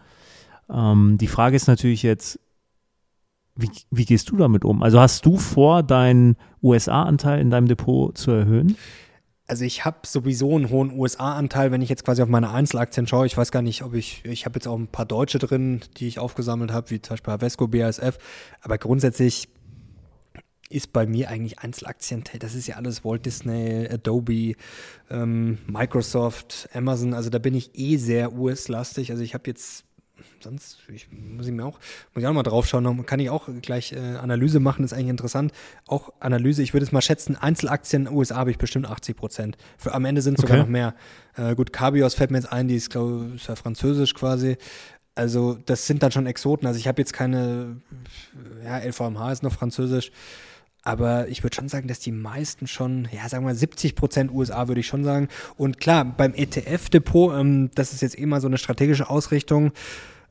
Ähm, die Frage ist natürlich jetzt, wie, wie gehst du damit um? Also hast du vor, deinen USA-Anteil in deinem Depot zu erhöhen? Also ich habe sowieso einen hohen USA-Anteil, wenn ich jetzt quasi auf meine Einzelaktien schaue. Ich weiß gar nicht, ob ich, ich habe jetzt auch ein paar deutsche drin, die ich aufgesammelt habe, wie zum Beispiel Havesco, BASF. Aber grundsätzlich ist bei mir eigentlich Einzelaktien, das ist ja alles Walt Disney, Adobe, ähm, Microsoft, Amazon, also da bin ich eh sehr US-lastig. Also ich habe jetzt sonst ich, muss ich mir auch, muss ich auch mal drauf schauen, kann ich auch gleich äh, Analyse machen, ist eigentlich interessant. Auch Analyse, ich würde es mal schätzen, Einzelaktien in den USA habe ich bestimmt 80 Prozent. Für am Ende sind es okay. sogar noch mehr. Äh, gut, Cabios fällt mir jetzt ein, die ist, glaube ich, ja französisch quasi. Also das sind dann schon Exoten. Also ich habe jetzt keine, ja, LVMH ist noch französisch. Aber ich würde schon sagen, dass die meisten schon, ja, sagen wir mal 70 Prozent USA würde ich schon sagen. Und klar, beim ETF-Depot, ähm, das ist jetzt eh mal so eine strategische Ausrichtung.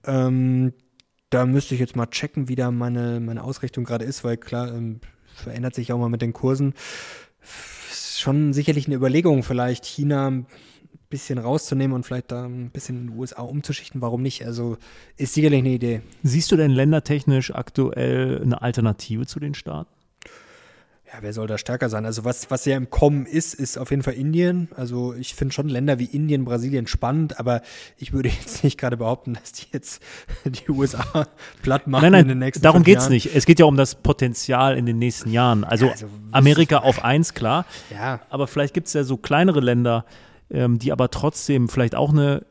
Ähm, da müsste ich jetzt mal checken, wie da meine, meine Ausrichtung gerade ist, weil klar, ähm, verändert sich auch mal mit den Kursen. Schon sicherlich eine Überlegung, vielleicht China ein bisschen rauszunehmen und vielleicht da ein bisschen in den USA umzuschichten. Warum nicht? Also ist sicherlich eine Idee. Siehst du denn ländertechnisch aktuell eine Alternative zu den Staaten? Ja, wer soll da stärker sein? Also was, was ja im Kommen ist, ist auf jeden Fall Indien. Also ich finde schon Länder wie Indien, Brasilien spannend, aber ich würde *laughs* jetzt nicht gerade behaupten, dass die jetzt *laughs* die USA platt machen nein, nein, in den nächsten Darum geht es nicht. Es geht ja um das Potenzial in den nächsten Jahren. Also, ja, also Amerika auf eins, klar. Ja. Aber vielleicht gibt es ja so kleinere Länder, ähm, die aber trotzdem vielleicht auch eine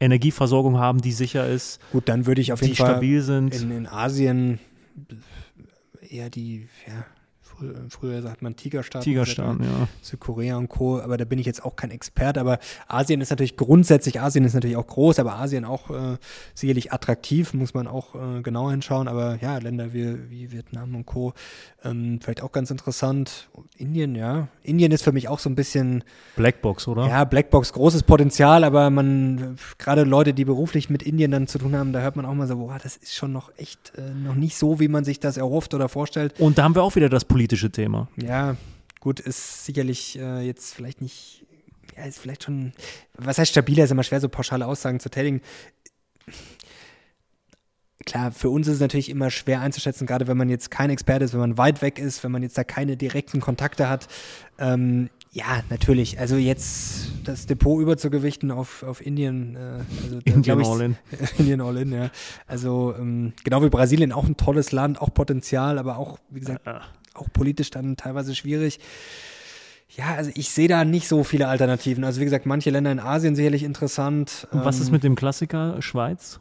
Energieversorgung haben, die sicher ist. Gut, dann würde ich auf jeden Fall stabil sind. In, in Asien eher die, ja, früher, früher sagt man Tigerstaaten. Tigerstaaten, ja. Südkorea und Co., aber da bin ich jetzt auch kein Experte, aber Asien ist natürlich grundsätzlich, Asien ist natürlich auch groß, aber Asien auch äh, sicherlich attraktiv, muss man auch äh, genauer hinschauen, aber ja, Länder wie, wie Vietnam und Co., ähm, vielleicht auch ganz interessant. Indien, ja. Indien ist für mich auch so ein bisschen Blackbox, oder? Ja, Blackbox, großes Potenzial, aber man, gerade Leute, die beruflich mit Indien dann zu tun haben, da hört man auch mal so, boah, das ist schon noch echt äh, noch nicht so, wie man sich das erhofft oder vorstellt. Und da haben wir auch wieder das politische Thema. Ja, gut, ist sicherlich äh, jetzt vielleicht nicht, ja, ist vielleicht schon, was heißt stabiler, ist immer schwer, so pauschale Aussagen zu tätigen klar, für uns ist es natürlich immer schwer einzuschätzen, gerade wenn man jetzt kein Experte ist, wenn man weit weg ist, wenn man jetzt da keine direkten Kontakte hat. Ähm, ja, natürlich. Also jetzt das Depot überzugewichten auf, auf Indien. Äh, also Indien All-In. *laughs* Indien All-In, ja. Also ähm, genau wie Brasilien, auch ein tolles Land, auch Potenzial, aber auch, wie gesagt, ja. Auch politisch dann teilweise schwierig. Ja, also ich sehe da nicht so viele Alternativen. Also wie gesagt, manche Länder in Asien sicherlich interessant. Und was ähm, ist mit dem Klassiker Schweiz?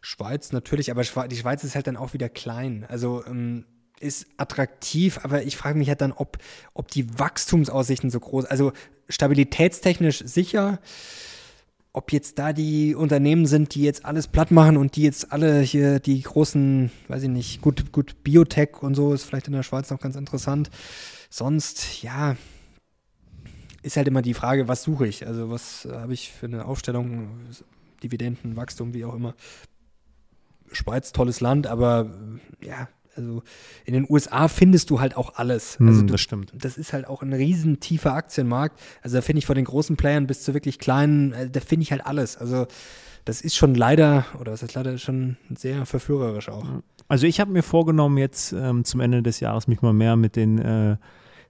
Schweiz natürlich, aber die Schweiz ist halt dann auch wieder klein. Also ähm, ist attraktiv, aber ich frage mich halt dann, ob, ob die Wachstumsaussichten so groß, also stabilitätstechnisch sicher, ob jetzt da die Unternehmen sind, die jetzt alles platt machen und die jetzt alle hier die großen, weiß ich nicht, gut, gut Biotech und so ist vielleicht in der Schweiz noch ganz interessant. Sonst, ja, ist halt immer die Frage, was suche ich? Also was habe ich für eine Aufstellung? Dividenden, Wachstum, wie auch immer. Schweiz, tolles Land, aber ja, also in den USA findest du halt auch alles. Hm, also du, das stimmt. Das ist halt auch ein riesen tiefer Aktienmarkt. Also da finde ich von den großen Playern bis zu wirklich kleinen, äh, da finde ich halt alles. Also das ist schon leider, oder was ist leider schon sehr verführerisch auch. Also ich habe mir vorgenommen, jetzt ähm, zum Ende des Jahres mich mal mehr mit den äh,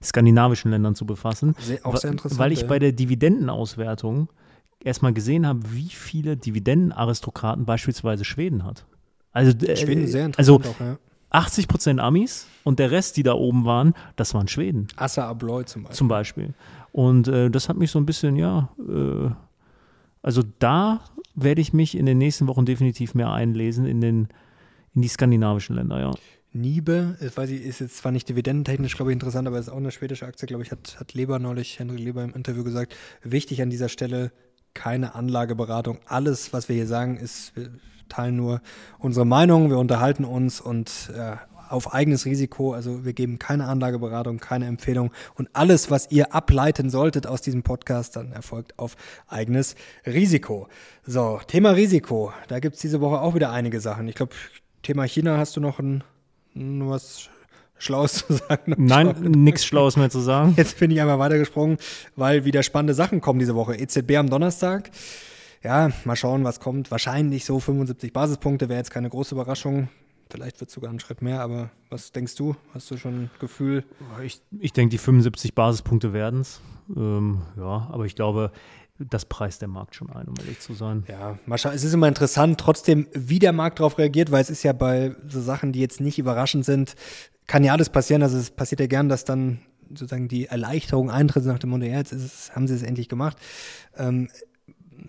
skandinavischen Ländern zu befassen. Sehr, auch sehr interessant. Weil ich bei der Dividendenauswertung erstmal gesehen habe, wie viele Dividendenaristokraten beispielsweise Schweden hat. Also, äh, Schweden sehr interessant also, auch, ja. 80 Prozent Amis und der Rest, die da oben waren, das waren Schweden. Assa Abloy zum Beispiel. Zum Beispiel. Und äh, das hat mich so ein bisschen, ja, äh, also da werde ich mich in den nächsten Wochen definitiv mehr einlesen in, den, in die skandinavischen Länder, ja. Niebe, ich weiß ich, ist jetzt zwar nicht dividendentechnisch, glaube ich, interessant, aber ist auch eine schwedische Aktie, glaube ich, hat, hat Leber neulich, Henry Leber im Interview gesagt. Wichtig an dieser Stelle, keine Anlageberatung. Alles, was wir hier sagen, ist, teilen nur unsere Meinung, wir unterhalten uns und äh, auf eigenes Risiko. Also wir geben keine Anlageberatung, keine Empfehlung. Und alles, was ihr ableiten solltet aus diesem Podcast, dann erfolgt auf eigenes Risiko. So, Thema Risiko. Da gibt es diese Woche auch wieder einige Sachen. Ich glaube, Thema China hast du noch ein, was Schlaues zu sagen. *laughs* Nein, nichts Schlaues mehr zu sagen. Jetzt bin ich einmal weitergesprungen, weil wieder spannende Sachen kommen diese Woche. EZB am Donnerstag. Ja, mal schauen, was kommt. Wahrscheinlich so 75 Basispunkte wäre jetzt keine große Überraschung. Vielleicht wird es sogar ein Schritt mehr, aber was denkst du? Hast du schon ein Gefühl? Ich, ich denke, die 75 Basispunkte werden es. Ähm, ja, aber ich glaube, das preist der Markt schon ein, um ehrlich zu sein. Ja, es ist immer interessant, trotzdem, wie der Markt darauf reagiert, weil es ist ja bei so Sachen, die jetzt nicht überraschend sind, kann ja alles passieren. Also es passiert ja gern, dass dann sozusagen die Erleichterung eintritt nach dem Motto, ja, jetzt es, haben sie es endlich gemacht. Ähm,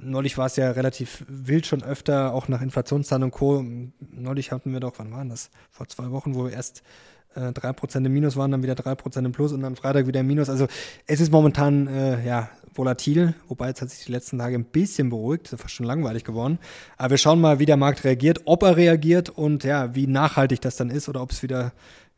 neulich war es ja relativ wild schon öfter, auch nach Inflationszahlen und Co. Neulich hatten wir doch, wann waren das? Vor zwei Wochen, wo wir erst äh, 3% im Minus waren, dann wieder 3% im Plus und dann Freitag wieder im Minus. Also es ist momentan äh, ja volatil, wobei jetzt hat sich die letzten Tage ein bisschen beruhigt, ist fast schon langweilig geworden. Aber wir schauen mal, wie der Markt reagiert, ob er reagiert und ja, wie nachhaltig das dann ist oder ob es wieder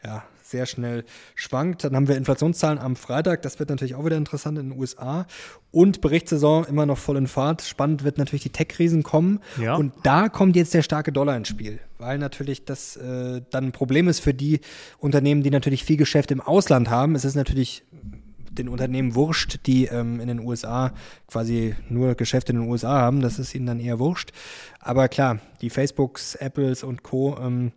ja, sehr schnell schwankt. Dann haben wir Inflationszahlen am Freitag. Das wird natürlich auch wieder interessant in den USA. Und Berichtssaison immer noch voll in Fahrt. Spannend wird natürlich die Tech-Krisen kommen. Ja. Und da kommt jetzt der starke Dollar ins Spiel, weil natürlich das äh, dann ein Problem ist für die Unternehmen, die natürlich viel Geschäft im Ausland haben. Es ist natürlich den Unternehmen wurscht, die ähm, in den USA quasi nur Geschäfte in den USA haben. Das ist ihnen dann eher wurscht. Aber klar, die Facebooks, Apples und Co. Ähm,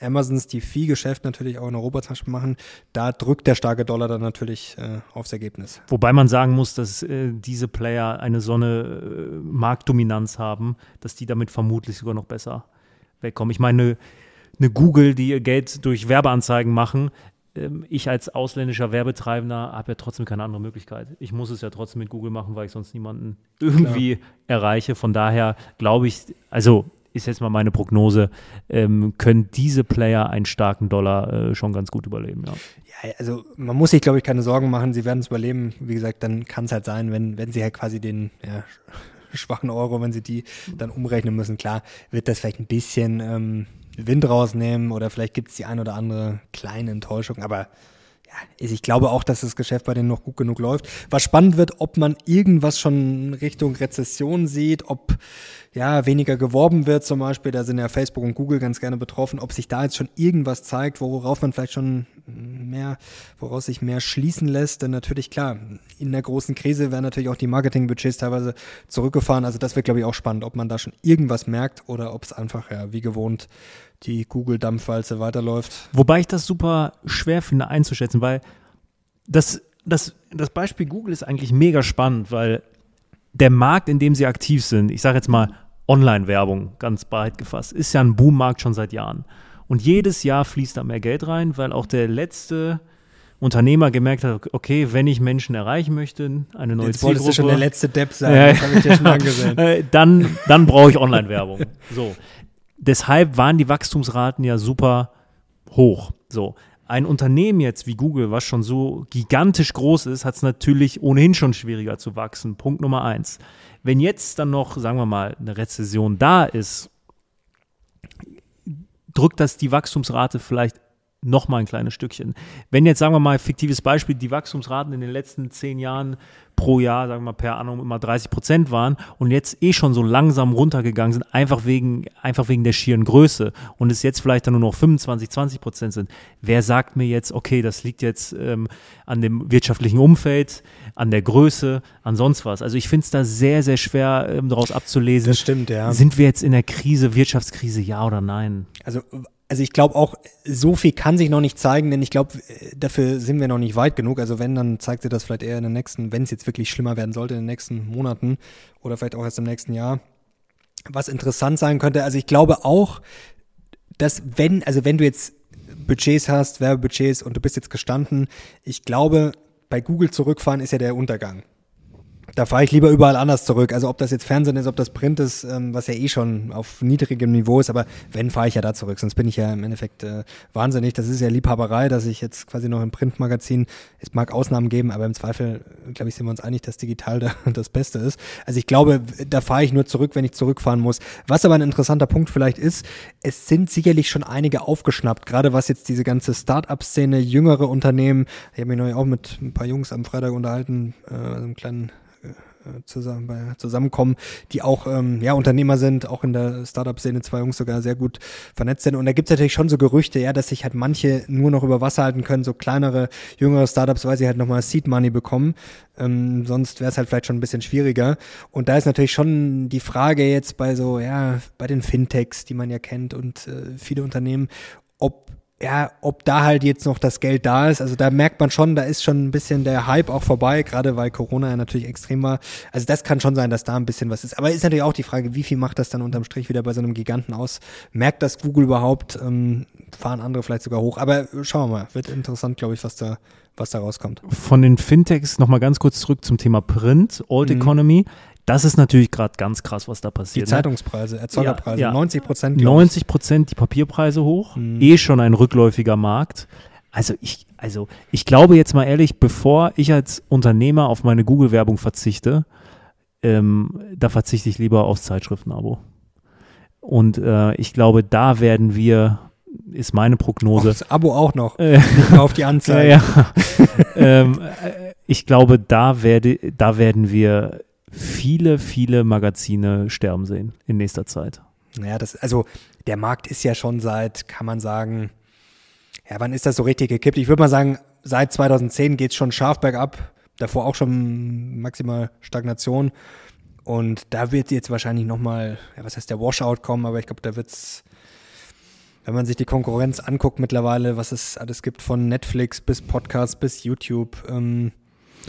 Amazons, die viel Geschäft natürlich auch in Europa zum Beispiel machen, da drückt der starke Dollar dann natürlich äh, aufs Ergebnis. Wobei man sagen muss, dass äh, diese Player eine so eine äh, Marktdominanz haben, dass die damit vermutlich sogar noch besser wegkommen. Ich meine, eine Google, die ihr Geld durch Werbeanzeigen machen, ähm, ich als ausländischer Werbetreibender habe ja trotzdem keine andere Möglichkeit. Ich muss es ja trotzdem mit Google machen, weil ich sonst niemanden irgendwie Klar. erreiche. Von daher glaube ich, also ist jetzt mal meine Prognose, ähm, können diese Player einen starken Dollar äh, schon ganz gut überleben, ja. Ja, also man muss sich, glaube ich, keine Sorgen machen, sie werden es überleben. Wie gesagt, dann kann es halt sein, wenn, wenn sie halt quasi den ja, *laughs* schwachen Euro, wenn sie die dann umrechnen müssen, klar, wird das vielleicht ein bisschen ähm, Wind rausnehmen oder vielleicht gibt es die ein oder andere kleine Enttäuschung, aber ich glaube auch, dass das Geschäft bei denen noch gut genug läuft. Was spannend wird, ob man irgendwas schon Richtung Rezession sieht, ob ja weniger geworben wird zum Beispiel. Da sind ja Facebook und Google ganz gerne betroffen. Ob sich da jetzt schon irgendwas zeigt, worauf man vielleicht schon mehr, woraus sich mehr schließen lässt. Denn natürlich klar, in der großen Krise werden natürlich auch die Marketingbudgets teilweise zurückgefahren. Also das wird glaube ich auch spannend, ob man da schon irgendwas merkt oder ob es einfach ja wie gewohnt die Google-Dampfwalze weiterläuft. Wobei ich das super schwer finde einzuschätzen, weil das, das, das Beispiel Google ist eigentlich mega spannend, weil der Markt, in dem sie aktiv sind, ich sage jetzt mal Online-Werbung, ganz breit gefasst, ist ja ein Boommarkt schon seit Jahren. Und jedes Jahr fließt da mehr Geld rein, weil auch der letzte Unternehmer gemerkt hat, okay, wenn ich Menschen erreichen möchte, eine neue Jetzt Zielgruppe. wolltest du schon der letzte Depp *laughs* sein, äh, das habe ich dir schon angesehen. Äh, dann, dann brauche ich Online-Werbung. So deshalb waren die Wachstumsraten ja super hoch. So. Ein Unternehmen jetzt wie Google, was schon so gigantisch groß ist, hat es natürlich ohnehin schon schwieriger zu wachsen. Punkt Nummer eins. Wenn jetzt dann noch, sagen wir mal, eine Rezession da ist, drückt das die Wachstumsrate vielleicht noch mal ein kleines Stückchen. Wenn jetzt, sagen wir mal, fiktives Beispiel, die Wachstumsraten in den letzten zehn Jahren pro Jahr, sagen wir mal, per annum immer 30 Prozent waren und jetzt eh schon so langsam runtergegangen sind, einfach wegen, einfach wegen der schieren Größe und es jetzt vielleicht dann nur noch 25, 20 Prozent sind. Wer sagt mir jetzt, okay, das liegt jetzt ähm, an dem wirtschaftlichen Umfeld, an der Größe, an sonst was? Also ich finde es da sehr, sehr schwer ähm, daraus abzulesen. Das stimmt, ja. Sind wir jetzt in der Krise, Wirtschaftskrise, ja oder nein? Also also ich glaube auch, so viel kann sich noch nicht zeigen, denn ich glaube, dafür sind wir noch nicht weit genug. Also wenn, dann zeigt sich das vielleicht eher in den nächsten, wenn es jetzt wirklich schlimmer werden sollte, in den nächsten Monaten oder vielleicht auch erst im nächsten Jahr. Was interessant sein könnte, also ich glaube auch, dass wenn, also wenn du jetzt Budgets hast, Werbebudgets und du bist jetzt gestanden, ich glaube, bei Google zurückfahren ist ja der Untergang. Da fahre ich lieber überall anders zurück. Also ob das jetzt Fernsehen ist, ob das Print ist, ähm, was ja eh schon auf niedrigem Niveau ist, aber wenn, fahre ich ja da zurück. Sonst bin ich ja im Endeffekt äh, wahnsinnig. Das ist ja Liebhaberei, dass ich jetzt quasi noch im Printmagazin, es mag Ausnahmen geben, aber im Zweifel, glaube ich, sind wir uns einig, dass digital *laughs* da das Beste ist. Also ich glaube, da fahre ich nur zurück, wenn ich zurückfahren muss. Was aber ein interessanter Punkt vielleicht ist, es sind sicherlich schon einige aufgeschnappt, gerade was jetzt diese ganze Start-up-Szene, jüngere Unternehmen, ich habe mich neu auch mit ein paar Jungs am Freitag unterhalten, äh, einem kleinen zusammen, bei, zusammenkommen, die auch ähm, ja, Unternehmer sind, auch in der Startup-Szene zwei Jungs sogar sehr gut vernetzt sind. Und da gibt es natürlich schon so Gerüchte, ja, dass sich halt manche nur noch über Wasser halten können, so kleinere, jüngere Startups, weil sie halt nochmal Seed Money bekommen. Ähm, sonst wäre es halt vielleicht schon ein bisschen schwieriger. Und da ist natürlich schon die Frage jetzt bei so, ja, bei den Fintechs, die man ja kennt und äh, viele Unternehmen, ob ja, ob da halt jetzt noch das Geld da ist, also da merkt man schon, da ist schon ein bisschen der Hype auch vorbei, gerade weil Corona ja natürlich extrem war. Also das kann schon sein, dass da ein bisschen was ist. Aber ist natürlich auch die Frage, wie viel macht das dann unterm Strich wieder bei so einem Giganten aus? Merkt das Google überhaupt? Ähm, fahren andere vielleicht sogar hoch? Aber schauen wir mal, wird interessant, glaube ich, was da was da rauskommt. Von den Fintechs nochmal ganz kurz zurück zum Thema Print, Old mhm. Economy. Das ist natürlich gerade ganz krass, was da passiert. Die ne? Zeitungspreise, Erzeugerpreise, ja, ja. 90 Prozent. 90 Prozent die Papierpreise hoch, mhm. eh schon ein rückläufiger Markt. Also ich, also ich glaube jetzt mal ehrlich, bevor ich als Unternehmer auf meine Google-Werbung verzichte, ähm, da verzichte ich lieber aufs Zeitschriftenabo. Und äh, ich glaube, da werden wir, ist meine Prognose. Aufs Abo auch noch, äh, *laughs* auf die *laughs* Anzeige. Ja, ja. *laughs* ähm, äh, ich glaube, da, werde, da werden wir viele, viele Magazine sterben sehen in nächster Zeit. Naja, das, also der Markt ist ja schon seit, kann man sagen, ja, wann ist das so richtig gekippt? Ich würde mal sagen, seit 2010 geht es schon scharf bergab. Davor auch schon maximal Stagnation. Und da wird jetzt wahrscheinlich nochmal, ja, was heißt der Washout kommen, aber ich glaube, da wird es, wenn man sich die Konkurrenz anguckt mittlerweile, was es alles gibt, von Netflix bis Podcast bis YouTube, ähm,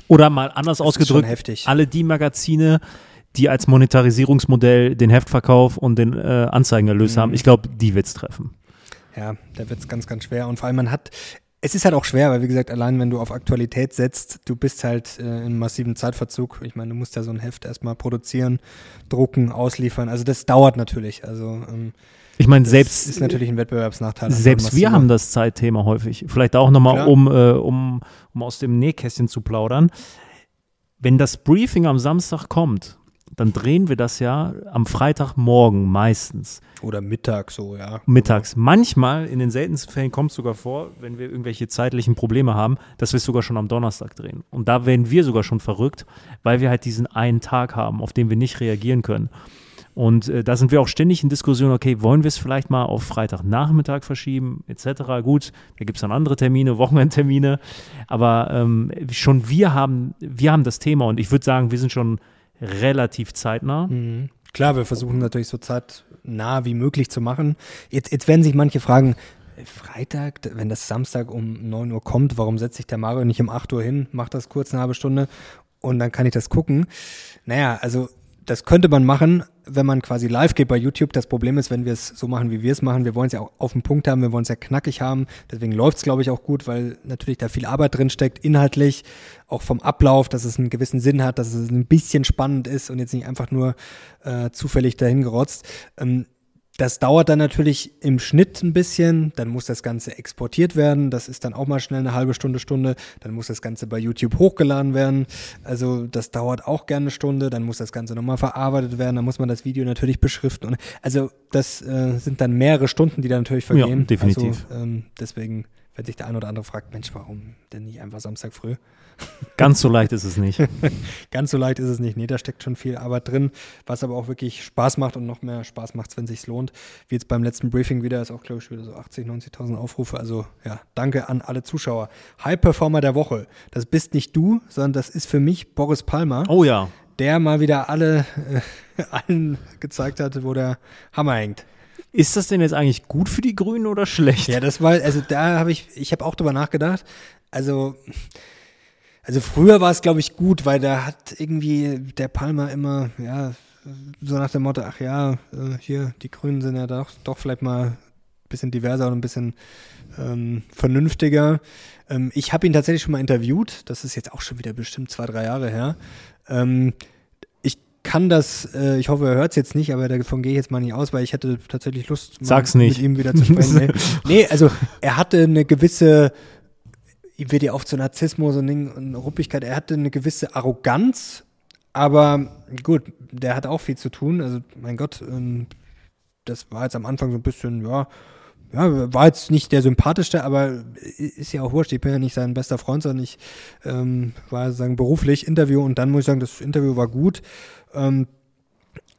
oder mal anders das ausgedrückt, alle die Magazine, die als Monetarisierungsmodell den Heftverkauf und den äh, Anzeigenerlös mhm. haben, ich glaube, die wird es treffen. Ja, da wird es ganz, ganz schwer. Und vor allem, man hat, Es ist halt auch schwer, weil wie gesagt, allein wenn du auf Aktualität setzt, du bist halt äh, in massiven Zeitverzug. Ich meine, du musst ja so ein Heft erstmal produzieren, drucken, ausliefern. Also das dauert natürlich. Also ähm, ich meine, selbst ist natürlich ein Wettbewerbsnachteil. Selbst wir haben das Zeitthema häufig. Vielleicht auch nochmal, um, äh, um, um aus dem Nähkästchen zu plaudern. Wenn das Briefing am Samstag kommt, dann drehen wir das ja am Freitagmorgen meistens. Oder Mittag so, ja. Mittags. Manchmal, in den seltensten Fällen kommt es sogar vor, wenn wir irgendwelche zeitlichen Probleme haben, dass wir es sogar schon am Donnerstag drehen. Und da werden wir sogar schon verrückt, weil wir halt diesen einen Tag haben, auf den wir nicht reagieren können. Und äh, da sind wir auch ständig in Diskussion, okay, wollen wir es vielleicht mal auf Freitagnachmittag verschieben, etc. Gut, da gibt es dann andere Termine, *laughs* Wochenendtermine. Aber ähm, schon wir haben, wir haben das Thema und ich würde sagen, wir sind schon relativ zeitnah. Mhm. Klar, wir versuchen natürlich so zeitnah wie möglich zu machen. Jetzt, jetzt werden sich manche fragen, Freitag, wenn das Samstag um 9 Uhr kommt, warum setzt sich der Mario nicht um 8 Uhr hin, macht das kurz eine halbe Stunde und dann kann ich das gucken. Naja, also das könnte man machen, wenn man quasi live geht bei YouTube. Das Problem ist, wenn wir es so machen, wie wir es machen, wir wollen es ja auch auf den Punkt haben, wir wollen es ja knackig haben. Deswegen läuft es, glaube ich, auch gut, weil natürlich da viel Arbeit drin steckt, inhaltlich, auch vom Ablauf, dass es einen gewissen Sinn hat, dass es ein bisschen spannend ist und jetzt nicht einfach nur äh, zufällig dahin gerotzt. Ähm, das dauert dann natürlich im Schnitt ein bisschen, dann muss das Ganze exportiert werden, das ist dann auch mal schnell eine halbe Stunde, Stunde, dann muss das Ganze bei YouTube hochgeladen werden, also das dauert auch gerne eine Stunde, dann muss das Ganze nochmal verarbeitet werden, dann muss man das Video natürlich beschriften und also das äh, sind dann mehrere Stunden, die da natürlich vergehen. Ja, definitiv. Also, ähm, deswegen, wenn sich der ein oder andere fragt, Mensch, warum denn nicht einfach Samstag früh? *laughs* Ganz so leicht ist es nicht. *laughs* Ganz so leicht ist es nicht. Nee, da steckt schon viel Arbeit drin, was aber auch wirklich Spaß macht und noch mehr Spaß macht, wenn es sich lohnt. Wie jetzt beim letzten Briefing wieder, ist auch, glaube ich, wieder so 80, 90.000 Aufrufe. Also ja, danke an alle Zuschauer. High Performer der Woche. Das bist nicht du, sondern das ist für mich Boris Palmer. Oh ja. Der mal wieder alle, äh, *laughs* allen gezeigt hat, wo der Hammer hängt. Ist das denn jetzt eigentlich gut für die Grünen oder schlecht? Ja, das war, also da habe ich, ich habe auch drüber nachgedacht. Also also früher war es, glaube ich, gut, weil da hat irgendwie der Palmer immer, ja, so nach dem Motto, ach ja, äh, hier, die Grünen sind ja doch, doch vielleicht mal ein bisschen diverser und ein bisschen ähm, vernünftiger. Ähm, ich habe ihn tatsächlich schon mal interviewt, das ist jetzt auch schon wieder bestimmt zwei, drei Jahre her. Ähm, kann das, äh, ich hoffe, er hört es jetzt nicht, aber davon gehe ich jetzt mal nicht aus, weil ich hätte tatsächlich Lust, Sag's nicht. mit ihm wieder zu sprechen. *laughs* nee. also er hatte eine gewisse ihm wird ja oft so Narzissmus und, und Ruppigkeit. Er hatte eine gewisse Arroganz, aber gut, der hat auch viel zu tun. Also, mein Gott, ähm, das war jetzt am Anfang so ein bisschen, ja, ja, war jetzt nicht der sympathischste, aber ist ja auch wurscht. Ich bin ja nicht sein bester Freund, sondern ich ähm, war sozusagen beruflich Interview und dann muss ich sagen, das Interview war gut. Ähm,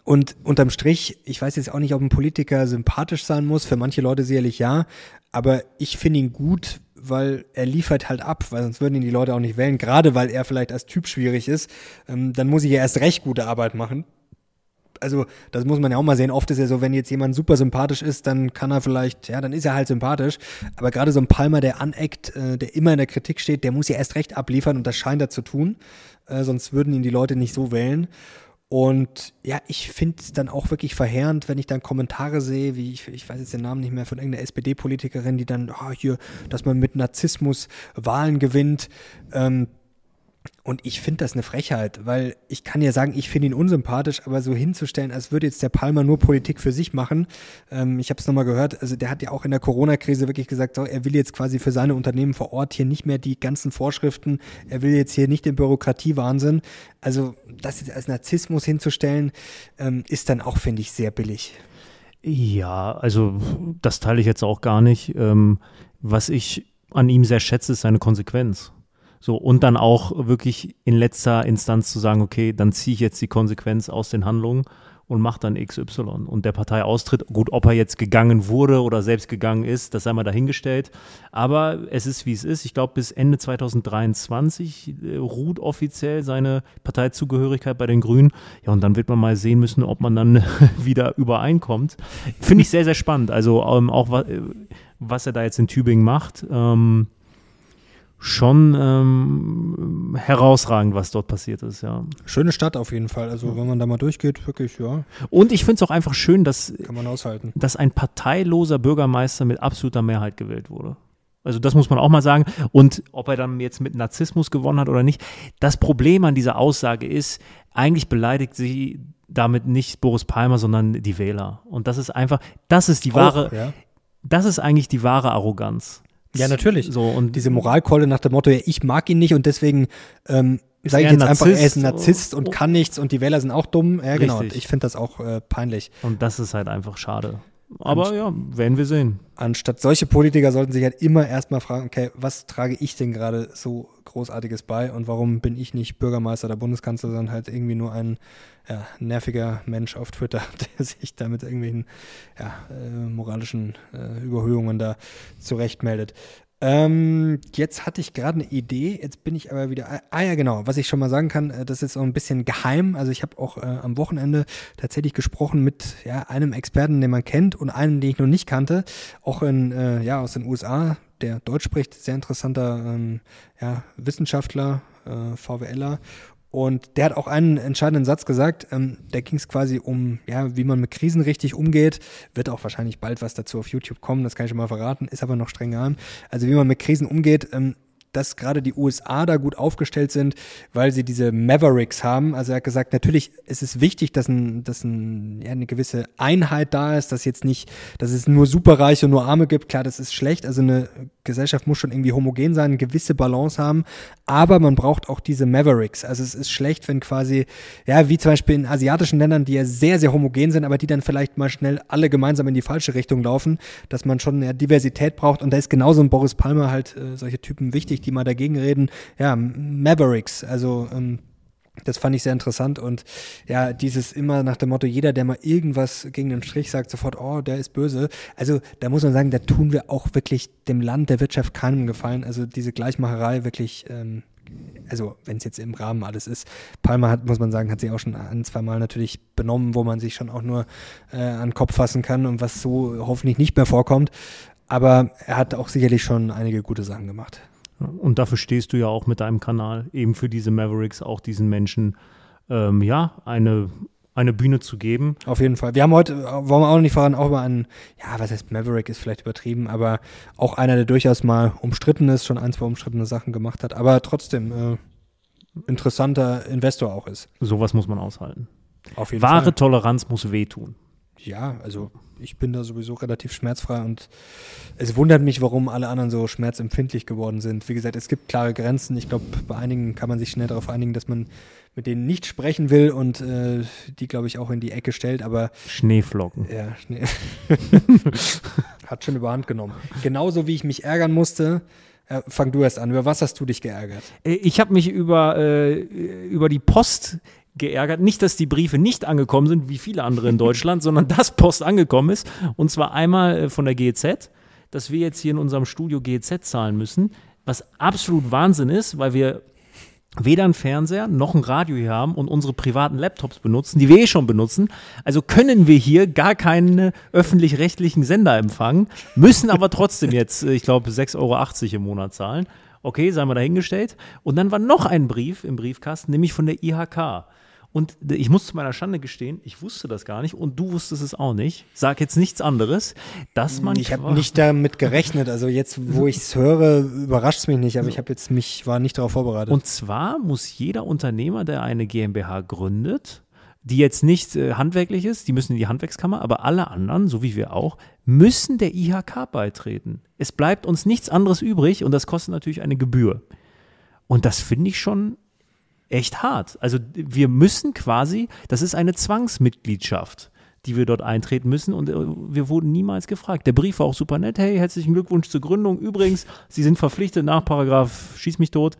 und unterm Strich, ich weiß jetzt auch nicht, ob ein Politiker sympathisch sein muss. Für manche Leute sicherlich ja. Aber ich finde ihn gut, weil er liefert halt ab, weil sonst würden ihn die Leute auch nicht wählen, gerade weil er vielleicht als Typ schwierig ist, ähm, dann muss ich ja erst recht gute Arbeit machen. Also, das muss man ja auch mal sehen. Oft ist ja so, wenn jetzt jemand super sympathisch ist, dann kann er vielleicht, ja, dann ist er halt sympathisch. Aber gerade so ein Palmer, der aneckt, äh, der immer in der Kritik steht, der muss ja erst recht abliefern und das scheint er zu tun. Äh, sonst würden ihn die Leute nicht so wählen. Und ja, ich finde es dann auch wirklich verheerend, wenn ich dann Kommentare sehe, wie ich, ich weiß jetzt den Namen nicht mehr von irgendeiner SPD-Politikerin, die dann, oh, hier, dass man mit Narzissmus Wahlen gewinnt. Ähm, und ich finde das eine Frechheit, weil ich kann ja sagen, ich finde ihn unsympathisch, aber so hinzustellen, als würde jetzt der Palmer nur Politik für sich machen. Ähm, ich habe es nochmal gehört, also der hat ja auch in der Corona-Krise wirklich gesagt, so, er will jetzt quasi für seine Unternehmen vor Ort hier nicht mehr die ganzen Vorschriften, er will jetzt hier nicht den Bürokratiewahnsinn. Also das jetzt als Narzissmus hinzustellen, ähm, ist dann auch, finde ich, sehr billig. Ja, also das teile ich jetzt auch gar nicht. Ähm, was ich an ihm sehr schätze, ist seine Konsequenz. So, und dann auch wirklich in letzter Instanz zu sagen, okay, dann ziehe ich jetzt die Konsequenz aus den Handlungen und mache dann XY. Und der Partei austritt, gut, ob er jetzt gegangen wurde oder selbst gegangen ist, das sei mal dahingestellt. Aber es ist, wie es ist. Ich glaube, bis Ende 2023 äh, ruht offiziell seine Parteizugehörigkeit bei den Grünen. Ja, und dann wird man mal sehen müssen, ob man dann *laughs* wieder übereinkommt. Finde ich sehr, sehr spannend. Also ähm, auch, äh, was er da jetzt in Tübingen macht. Ähm, schon ähm, herausragend, was dort passiert ist, ja. Schöne Stadt auf jeden Fall. Also wenn man da mal durchgeht, wirklich, ja. Und ich finde es auch einfach schön, dass, Kann man aushalten. dass ein parteiloser Bürgermeister mit absoluter Mehrheit gewählt wurde. Also das muss man auch mal sagen. Und ob er dann jetzt mit Narzissmus gewonnen hat oder nicht, das Problem an dieser Aussage ist, eigentlich beleidigt sie damit nicht Boris Palmer, sondern die Wähler. Und das ist einfach, das ist die wahre, ja. das ist eigentlich die wahre Arroganz. Ja, natürlich. So, und diese Moralkeule nach dem Motto, ja, ich mag ihn nicht und deswegen ähm, sage ich jetzt Narzisst, einfach, er ist ein Narzisst und kann nichts und die Wähler sind auch dumm. Ja, genau. Und ich finde das auch äh, peinlich. Und das ist halt einfach schade. Aber ja, werden wir sehen. Anstatt solche Politiker sollten sich halt immer erstmal fragen, okay, was trage ich denn gerade so Großartiges bei und warum bin ich nicht Bürgermeister oder Bundeskanzler, sondern halt irgendwie nur ein ja, nerviger Mensch auf Twitter, *laughs* der sich da mit irgendwelchen ja, äh, moralischen äh, Überhöhungen da zurechtmeldet. Ähm, jetzt hatte ich gerade eine Idee, jetzt bin ich aber wieder. Ah ja, genau, was ich schon mal sagen kann, äh, das ist so ein bisschen geheim. Also ich habe auch äh, am Wochenende tatsächlich gesprochen mit ja, einem Experten, den man kennt und einem, den ich noch nicht kannte, auch in, äh, ja, aus den USA, der Deutsch spricht, sehr interessanter ähm, ja, Wissenschaftler, äh, VWLer und der hat auch einen entscheidenden Satz gesagt, ähm, da ging es quasi um, ja, wie man mit Krisen richtig umgeht. Wird auch wahrscheinlich bald was dazu auf YouTube kommen, das kann ich schon mal verraten, ist aber noch streng geheim. Also wie man mit Krisen umgeht, ähm, dass gerade die USA da gut aufgestellt sind, weil sie diese Mavericks haben. Also er hat gesagt, natürlich ist es wichtig, dass, ein, dass ein, ja, eine gewisse Einheit da ist, dass jetzt nicht, dass es nur Superreiche und nur Arme gibt. Klar, das ist schlecht. Also eine Gesellschaft muss schon irgendwie homogen sein, eine gewisse Balance haben. Aber man braucht auch diese Mavericks. Also es ist schlecht, wenn quasi, ja, wie zum Beispiel in asiatischen Ländern, die ja sehr, sehr homogen sind, aber die dann vielleicht mal schnell alle gemeinsam in die falsche Richtung laufen, dass man schon ja, Diversität braucht. Und da ist genauso ein Boris Palmer halt äh, solche Typen wichtig, die mal dagegen reden. Ja, Mavericks, also ähm, das fand ich sehr interessant und ja, dieses immer nach dem Motto, jeder, der mal irgendwas gegen den Strich sagt, sofort, oh, der ist böse. Also da muss man sagen, da tun wir auch wirklich dem Land, der Wirtschaft keinem Gefallen. Also diese Gleichmacherei wirklich, ähm, also wenn es jetzt im Rahmen alles ist. Palmer hat, muss man sagen, hat sich auch schon ein, zwei Mal natürlich benommen, wo man sich schon auch nur äh, an den Kopf fassen kann und was so hoffentlich nicht mehr vorkommt. Aber er hat auch sicherlich schon einige gute Sachen gemacht. Und dafür stehst du ja auch mit deinem Kanal, eben für diese Mavericks, auch diesen Menschen, ähm, ja, eine, eine Bühne zu geben. Auf jeden Fall. Wir haben heute, wollen wir auch nicht voran, auch über einen, ja, was heißt Maverick ist vielleicht übertrieben, aber auch einer, der durchaus mal umstritten ist, schon ein, zwei umstrittene Sachen gemacht hat, aber trotzdem äh, interessanter Investor auch ist. Sowas muss man aushalten. Auf jeden Wahre Fall. Toleranz muss wehtun. Ja, also ich bin da sowieso relativ schmerzfrei und es wundert mich, warum alle anderen so schmerzempfindlich geworden sind. Wie gesagt, es gibt klare Grenzen. Ich glaube, bei einigen kann man sich schnell darauf einigen, dass man mit denen nicht sprechen will und äh, die, glaube ich, auch in die Ecke stellt, aber. Schneeflocken. Ja, Schnee. *laughs* Hat schon überhand genommen. Genauso wie ich mich ärgern musste, äh, fang du erst an. Über was hast du dich geärgert? Äh, ich habe mich über, äh, über die Post geärgert. Nicht, dass die Briefe nicht angekommen sind, wie viele andere in Deutschland, sondern *laughs* dass Post angekommen ist. Und zwar einmal äh, von der GEZ, dass wir jetzt hier in unserem Studio GEZ zahlen müssen, was absolut Wahnsinn ist, weil wir weder einen Fernseher noch ein Radio hier haben und unsere privaten Laptops benutzen, die wir eh schon benutzen. Also können wir hier gar keinen öffentlich-rechtlichen Sender empfangen, müssen aber trotzdem jetzt, äh, ich glaube, 6,80 Euro im Monat zahlen. Okay, seien wir dahingestellt. Und dann war noch ein Brief im Briefkasten, nämlich von der IHK. Und ich muss zu meiner Schande gestehen, ich wusste das gar nicht und du wusstest es auch nicht. Sag jetzt nichts anderes, dass man. Ich habe nicht damit gerechnet. Also jetzt, wo *laughs* ich es höre, überrascht es mich nicht, aber ich habe jetzt mich, war nicht darauf vorbereitet. Und zwar muss jeder Unternehmer, der eine GmbH gründet, die jetzt nicht äh, handwerklich ist, die müssen in die Handwerkskammer, aber alle anderen, so wie wir auch, müssen der IHK beitreten. Es bleibt uns nichts anderes übrig und das kostet natürlich eine Gebühr. Und das finde ich schon echt hart. Also wir müssen quasi, das ist eine Zwangsmitgliedschaft, die wir dort eintreten müssen und äh, wir wurden niemals gefragt. Der Brief war auch super nett. Hey, herzlichen Glückwunsch zur Gründung. Übrigens, Sie sind verpflichtet nach Paragraph Schieß mich tot,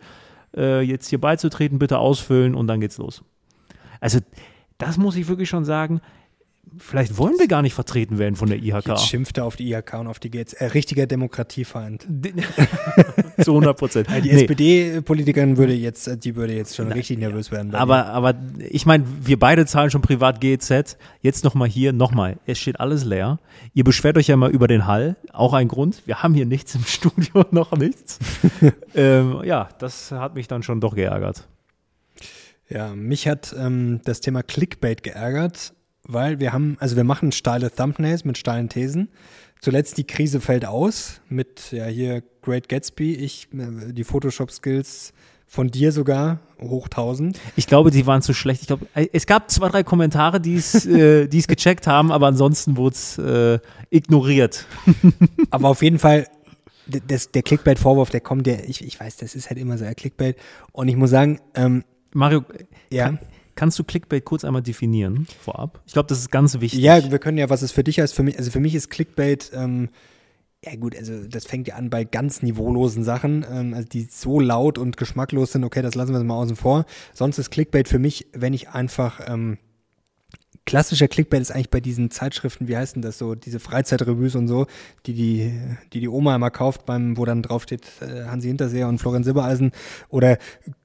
äh, jetzt hier beizutreten, bitte ausfüllen und dann geht's los. Also das muss ich wirklich schon sagen, vielleicht wollen wir gar nicht vertreten werden von der IHK. Jetzt schimpft er auf die IHK und auf die GZ. Äh, richtiger Demokratiefeind. *laughs* Zu 100 Prozent. die nee. SPD-Politikerin würde jetzt, äh, die würde jetzt schon richtig nervös werden. Aber, aber ich meine, wir beide zahlen schon privat GEZ. Jetzt nochmal hier, nochmal. Es steht alles leer. Ihr beschwert euch ja mal über den Hall. Auch ein Grund. Wir haben hier nichts im *laughs* Studio, noch nichts. *laughs* ähm, ja, das hat mich dann schon doch geärgert. Ja, mich hat ähm, das Thema Clickbait geärgert weil wir haben, also wir machen steile Thumbnails mit steilen Thesen. Zuletzt die Krise fällt aus mit ja hier Great Gatsby, ich äh, die Photoshop Skills von dir sogar hoch 1000. Ich glaube, die waren zu schlecht. Ich glaube, äh, es gab zwei, drei Kommentare, die es äh, *laughs* die's gecheckt haben, aber ansonsten wurde es äh, ignoriert. *laughs* aber auf jeden Fall, das, der Clickbait-Vorwurf, der kommt, der, ich, ich weiß, das ist halt immer so ein Clickbait. Und ich muss sagen, ähm, Mario, ja. Kann, Kannst du Clickbait kurz einmal definieren vorab? Ich glaube, das ist ganz wichtig. Ja, wir können ja, was es für dich heißt. Für mich, also für mich ist Clickbait, ähm, ja gut, also das fängt ja an bei ganz niveaulosen Sachen, ähm, also die so laut und geschmacklos sind, okay, das lassen wir mal außen vor. Sonst ist Clickbait für mich, wenn ich einfach ähm, klassischer Clickbait ist eigentlich bei diesen Zeitschriften, wie heißt denn das so, diese Freizeitrevues und so, die die, die, die Oma immer kauft, beim, wo dann draufsteht äh, Hansi Hinterseher und Florian Silbereisen oder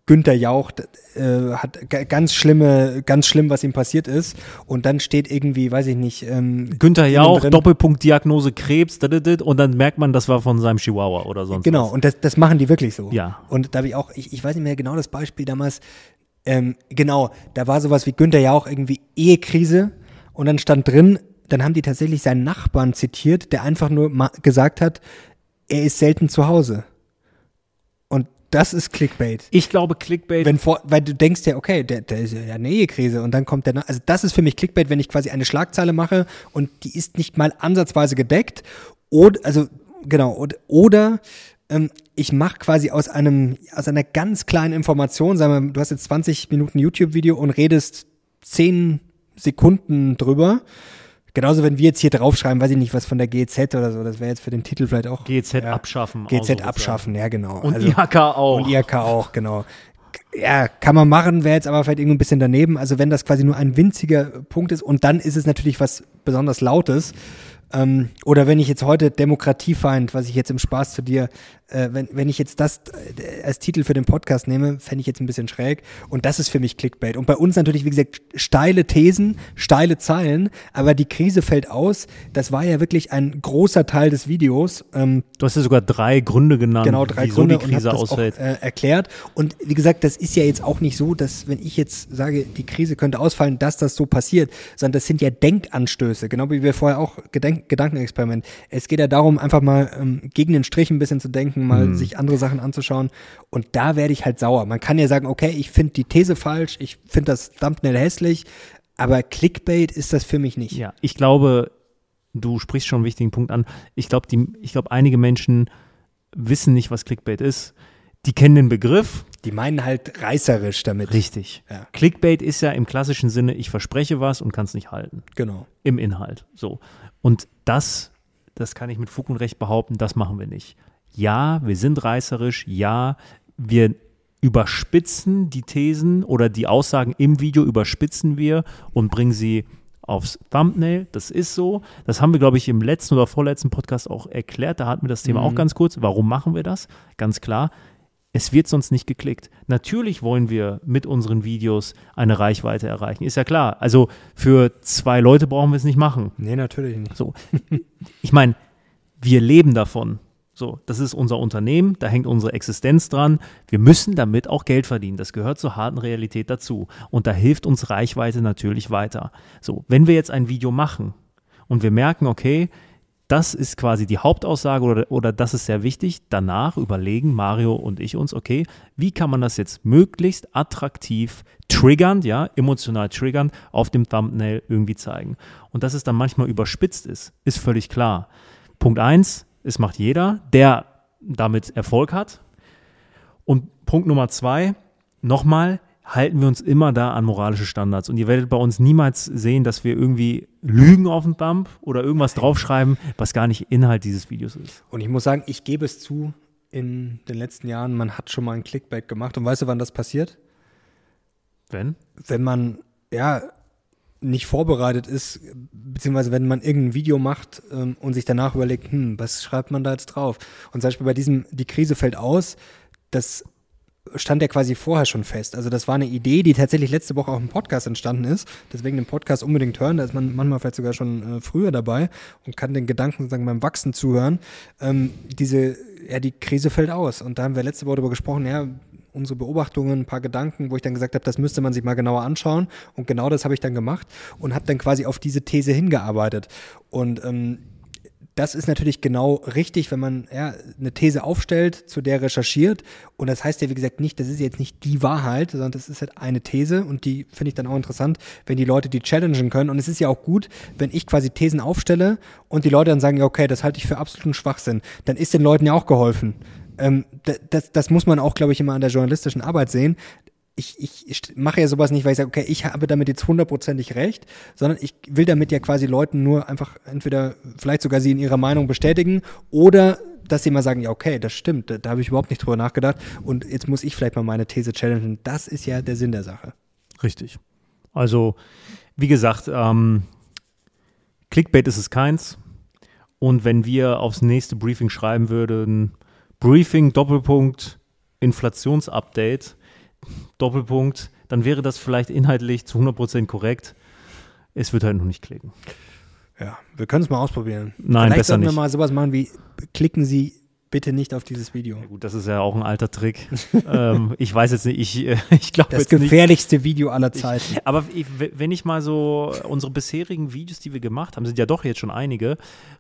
Günther Jauch äh, hat ganz schlimme, ganz schlimm, was ihm passiert ist. Und dann steht irgendwie, weiß ich nicht. Ähm, Günther Jauch, Doppelpunkt Diagnose Krebs, und dann merkt man, das war von seinem Chihuahua oder sonst Genau, was. und das, das machen die wirklich so. Ja. Und da habe ich auch, ich, ich weiß nicht mehr genau das Beispiel damals, ähm, genau, da war sowas wie Günther ja auch irgendwie Ehekrise und dann stand drin, dann haben die tatsächlich seinen Nachbarn zitiert, der einfach nur gesagt hat, er ist selten zu Hause. Und das ist Clickbait. Ich glaube Clickbait. Wenn vor, weil du denkst ja, okay, der, der ist ja eine Ehekrise und dann kommt der, also das ist für mich Clickbait, wenn ich quasi eine Schlagzeile mache und die ist nicht mal ansatzweise gedeckt. Oder, also genau, oder, oder ich mache quasi aus einem, aus einer ganz kleinen Information, sagen wir, du hast jetzt 20 Minuten YouTube-Video und redest 10 Sekunden drüber. Genauso, wenn wir jetzt hier draufschreiben, weiß ich nicht, was von der GZ oder so, das wäre jetzt für den Titel vielleicht auch. GZ ja, abschaffen. GZ abschaffen, ja, genau. Und also, IHK auch. Und IHK auch, genau. Ja, kann man machen, wäre jetzt aber vielleicht irgendwie ein bisschen daneben. Also wenn das quasi nur ein winziger Punkt ist und dann ist es natürlich was besonders Lautes. Ähm, oder wenn ich jetzt heute Demokratiefeind, was ich jetzt im Spaß zu dir äh, wenn, wenn ich jetzt das äh, als Titel für den Podcast nehme, fände ich jetzt ein bisschen schräg. Und das ist für mich Clickbait. Und bei uns natürlich, wie gesagt, steile Thesen, steile Zeilen, aber die Krise fällt aus. Das war ja wirklich ein großer Teil des Videos. Ähm, du hast ja sogar drei Gründe genannt, genau, drei wieso Gründe die Krise ausfällt. Auch, äh, erklärt. Und wie gesagt, das ist ja jetzt auch nicht so, dass wenn ich jetzt sage, die Krise könnte ausfallen, dass das so passiert, sondern das sind ja Denkanstöße, genau wie wir vorher auch Gedenk Gedankenexperiment. Es geht ja darum, einfach mal ähm, gegen den Strich ein bisschen zu denken, mal mhm. sich andere Sachen anzuschauen. Und da werde ich halt sauer. Man kann ja sagen, okay, ich finde die These falsch, ich finde das Thumbnail hässlich, aber Clickbait ist das für mich nicht. Ja, ich glaube, du sprichst schon einen wichtigen Punkt an. Ich glaube, ich glaube, einige Menschen wissen nicht, was Clickbait ist. Die kennen den Begriff. Die meinen halt reißerisch damit. Richtig. Ja. Clickbait ist ja im klassischen Sinne, ich verspreche was und kann es nicht halten. Genau. Im Inhalt. So. Und das, das kann ich mit Fug und Recht behaupten, das machen wir nicht ja, wir sind reißerisch, ja, wir überspitzen die Thesen oder die Aussagen im Video überspitzen wir und bringen sie aufs Thumbnail. Das ist so. Das haben wir, glaube ich, im letzten oder vorletzten Podcast auch erklärt. Da hatten wir das Thema mhm. auch ganz kurz. Warum machen wir das? Ganz klar. Es wird sonst nicht geklickt. Natürlich wollen wir mit unseren Videos eine Reichweite erreichen. Ist ja klar. Also für zwei Leute brauchen wir es nicht machen. Nee, natürlich nicht. So. Ich meine, wir leben davon. So, das ist unser Unternehmen, da hängt unsere Existenz dran. Wir müssen damit auch Geld verdienen. Das gehört zur harten Realität dazu. Und da hilft uns Reichweite natürlich weiter. So, wenn wir jetzt ein Video machen und wir merken, okay, das ist quasi die Hauptaussage oder, oder das ist sehr wichtig. Danach überlegen Mario und ich uns, okay, wie kann man das jetzt möglichst attraktiv, triggernd, ja, emotional triggernd auf dem Thumbnail irgendwie zeigen. Und dass es dann manchmal überspitzt ist, ist völlig klar. Punkt eins es macht jeder, der damit Erfolg hat. Und Punkt Nummer zwei, nochmal, halten wir uns immer da an moralische Standards. Und ihr werdet bei uns niemals sehen, dass wir irgendwie lügen auf dem Dump oder irgendwas draufschreiben, was gar nicht Inhalt dieses Videos ist. Und ich muss sagen, ich gebe es zu, in den letzten Jahren, man hat schon mal ein Clickbait gemacht. Und weißt du, wann das passiert? Wenn? Wenn man, ja, nicht vorbereitet ist, beziehungsweise wenn man irgendein Video macht ähm, und sich danach überlegt, hm, was schreibt man da jetzt drauf? Und zum Beispiel bei diesem, die Krise fällt aus, das stand ja quasi vorher schon fest. Also das war eine Idee, die tatsächlich letzte Woche auch im Podcast entstanden ist. Deswegen den Podcast unbedingt hören. Da ist man manchmal vielleicht sogar schon äh, früher dabei und kann den Gedanken sozusagen beim Wachsen zuhören. Ähm, diese, ja, die Krise fällt aus. Und da haben wir letzte Woche darüber gesprochen, ja, unsere Beobachtungen, ein paar Gedanken, wo ich dann gesagt habe, das müsste man sich mal genauer anschauen. Und genau das habe ich dann gemacht und habe dann quasi auf diese These hingearbeitet. Und ähm, das ist natürlich genau richtig, wenn man ja, eine These aufstellt, zu der recherchiert. Und das heißt ja, wie gesagt, nicht, das ist jetzt nicht die Wahrheit, sondern das ist halt eine These und die finde ich dann auch interessant, wenn die Leute die challengen können. Und es ist ja auch gut, wenn ich quasi Thesen aufstelle und die Leute dann sagen, ja, okay, das halte ich für absoluten Schwachsinn, dann ist den Leuten ja auch geholfen. Ähm, das, das muss man auch, glaube ich, immer an der journalistischen Arbeit sehen ich, ich, mache ja sowas nicht, weil ich sage, okay, ich habe damit jetzt hundertprozentig recht, sondern ich will damit ja quasi Leuten nur einfach entweder vielleicht sogar sie in ihrer Meinung bestätigen oder dass sie mal sagen, ja, okay, das stimmt, da, da habe ich überhaupt nicht drüber nachgedacht und jetzt muss ich vielleicht mal meine These challengen. Das ist ja der Sinn der Sache. Richtig. Also, wie gesagt, ähm, Clickbait ist es keins. Und wenn wir aufs nächste Briefing schreiben würden, Briefing, Doppelpunkt, Inflationsupdate, Doppelpunkt, dann wäre das vielleicht inhaltlich zu 100% korrekt. Es wird halt noch nicht klicken. Ja, wir können es mal ausprobieren. Nein, Vielleicht besser sollten nicht. wir mal sowas machen wie, klicken Sie bitte nicht auf dieses Video. Ja, gut, das ist ja auch ein alter Trick. *laughs* ähm, ich weiß jetzt nicht, ich, äh, *laughs* ich glaube Das jetzt nicht. gefährlichste Video aller Zeiten. Ich, aber ich, wenn ich mal so unsere bisherigen Videos, die wir gemacht haben, sind ja doch jetzt schon einige,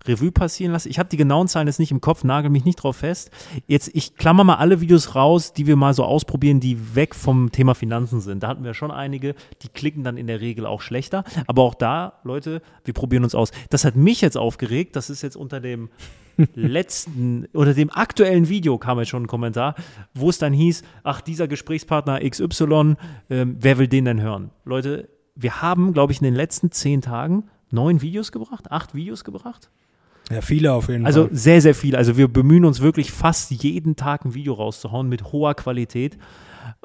Revue passieren lasse. Ich habe die genauen Zahlen jetzt nicht im Kopf, nagel mich nicht drauf fest. Jetzt, ich klammer mal alle Videos raus, die wir mal so ausprobieren, die weg vom Thema Finanzen sind. Da hatten wir schon einige, die klicken dann in der Regel auch schlechter. Aber auch da, Leute, wir probieren uns aus. Das hat mich jetzt aufgeregt. Das ist jetzt unter dem letzten oder dem aktuellen Video kam jetzt schon ein Kommentar, wo es dann hieß, ach, dieser Gesprächspartner XY, ähm, wer will den denn hören? Leute, wir haben, glaube ich, in den letzten zehn Tagen neun Videos gebracht, acht Videos gebracht. Ja, viele auf jeden Also Fall. sehr, sehr viel. Also wir bemühen uns wirklich fast jeden Tag ein Video rauszuhauen mit hoher Qualität.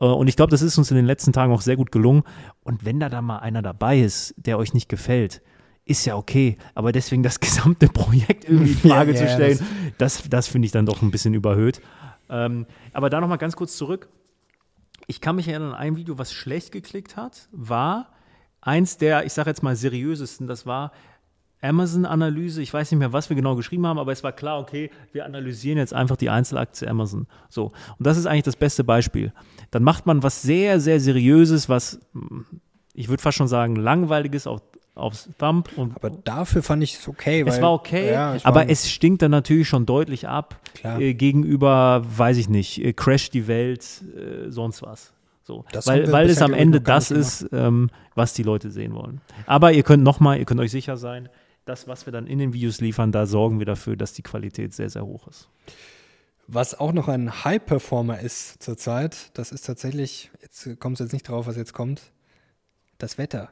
Äh, Und ich glaube, das ist uns in den letzten Tagen auch sehr gut gelungen. Und wenn da dann mal einer dabei ist, der euch nicht gefällt, ist ja okay. Aber deswegen das *laughs* gesamte Projekt irgendwie in Frage Ja, zu ja, stellen, das, das finde ich dann doch ein bisschen überhöht. Ähm, aber da nochmal ganz kurz zurück. Ich kann mich erinnern an ein Video, was schlecht geklickt hat, war eins der, ich sage jetzt mal, seriösesten. Das war Amazon-Analyse. Ich weiß nicht mehr, was wir genau geschrieben haben, aber es war klar, okay, wir analysieren jetzt einfach die Einzelaktie Amazon. So. Und das ist eigentlich das beste Beispiel. Dann macht man was sehr, sehr Seriöses, was, mm, ich würde fast schon sagen, langweiliges auf, aufs Thumb. Und Aber dafür fand ich es okay. Weil, es war okay, ja, es war- aber es stinkt dann natürlich schon deutlich ab äh, gegenüber, weiß ich nicht, äh, Crash die Welt, äh, sonst was. So. Das Weil, weil es am Ende das ist, ähm, was die Leute sehen wollen. Aber ihr könnt nochmal, ihr könnt euch sicher sein, das, was wir dann in den Videos liefern, da sorgen wir dafür, dass die Qualität sehr, sehr hoch ist. Was auch noch ein High-Performer ist zurzeit, das ist tatsächlich, jetzt kommt es jetzt nicht drauf, was jetzt kommt, das Wetter.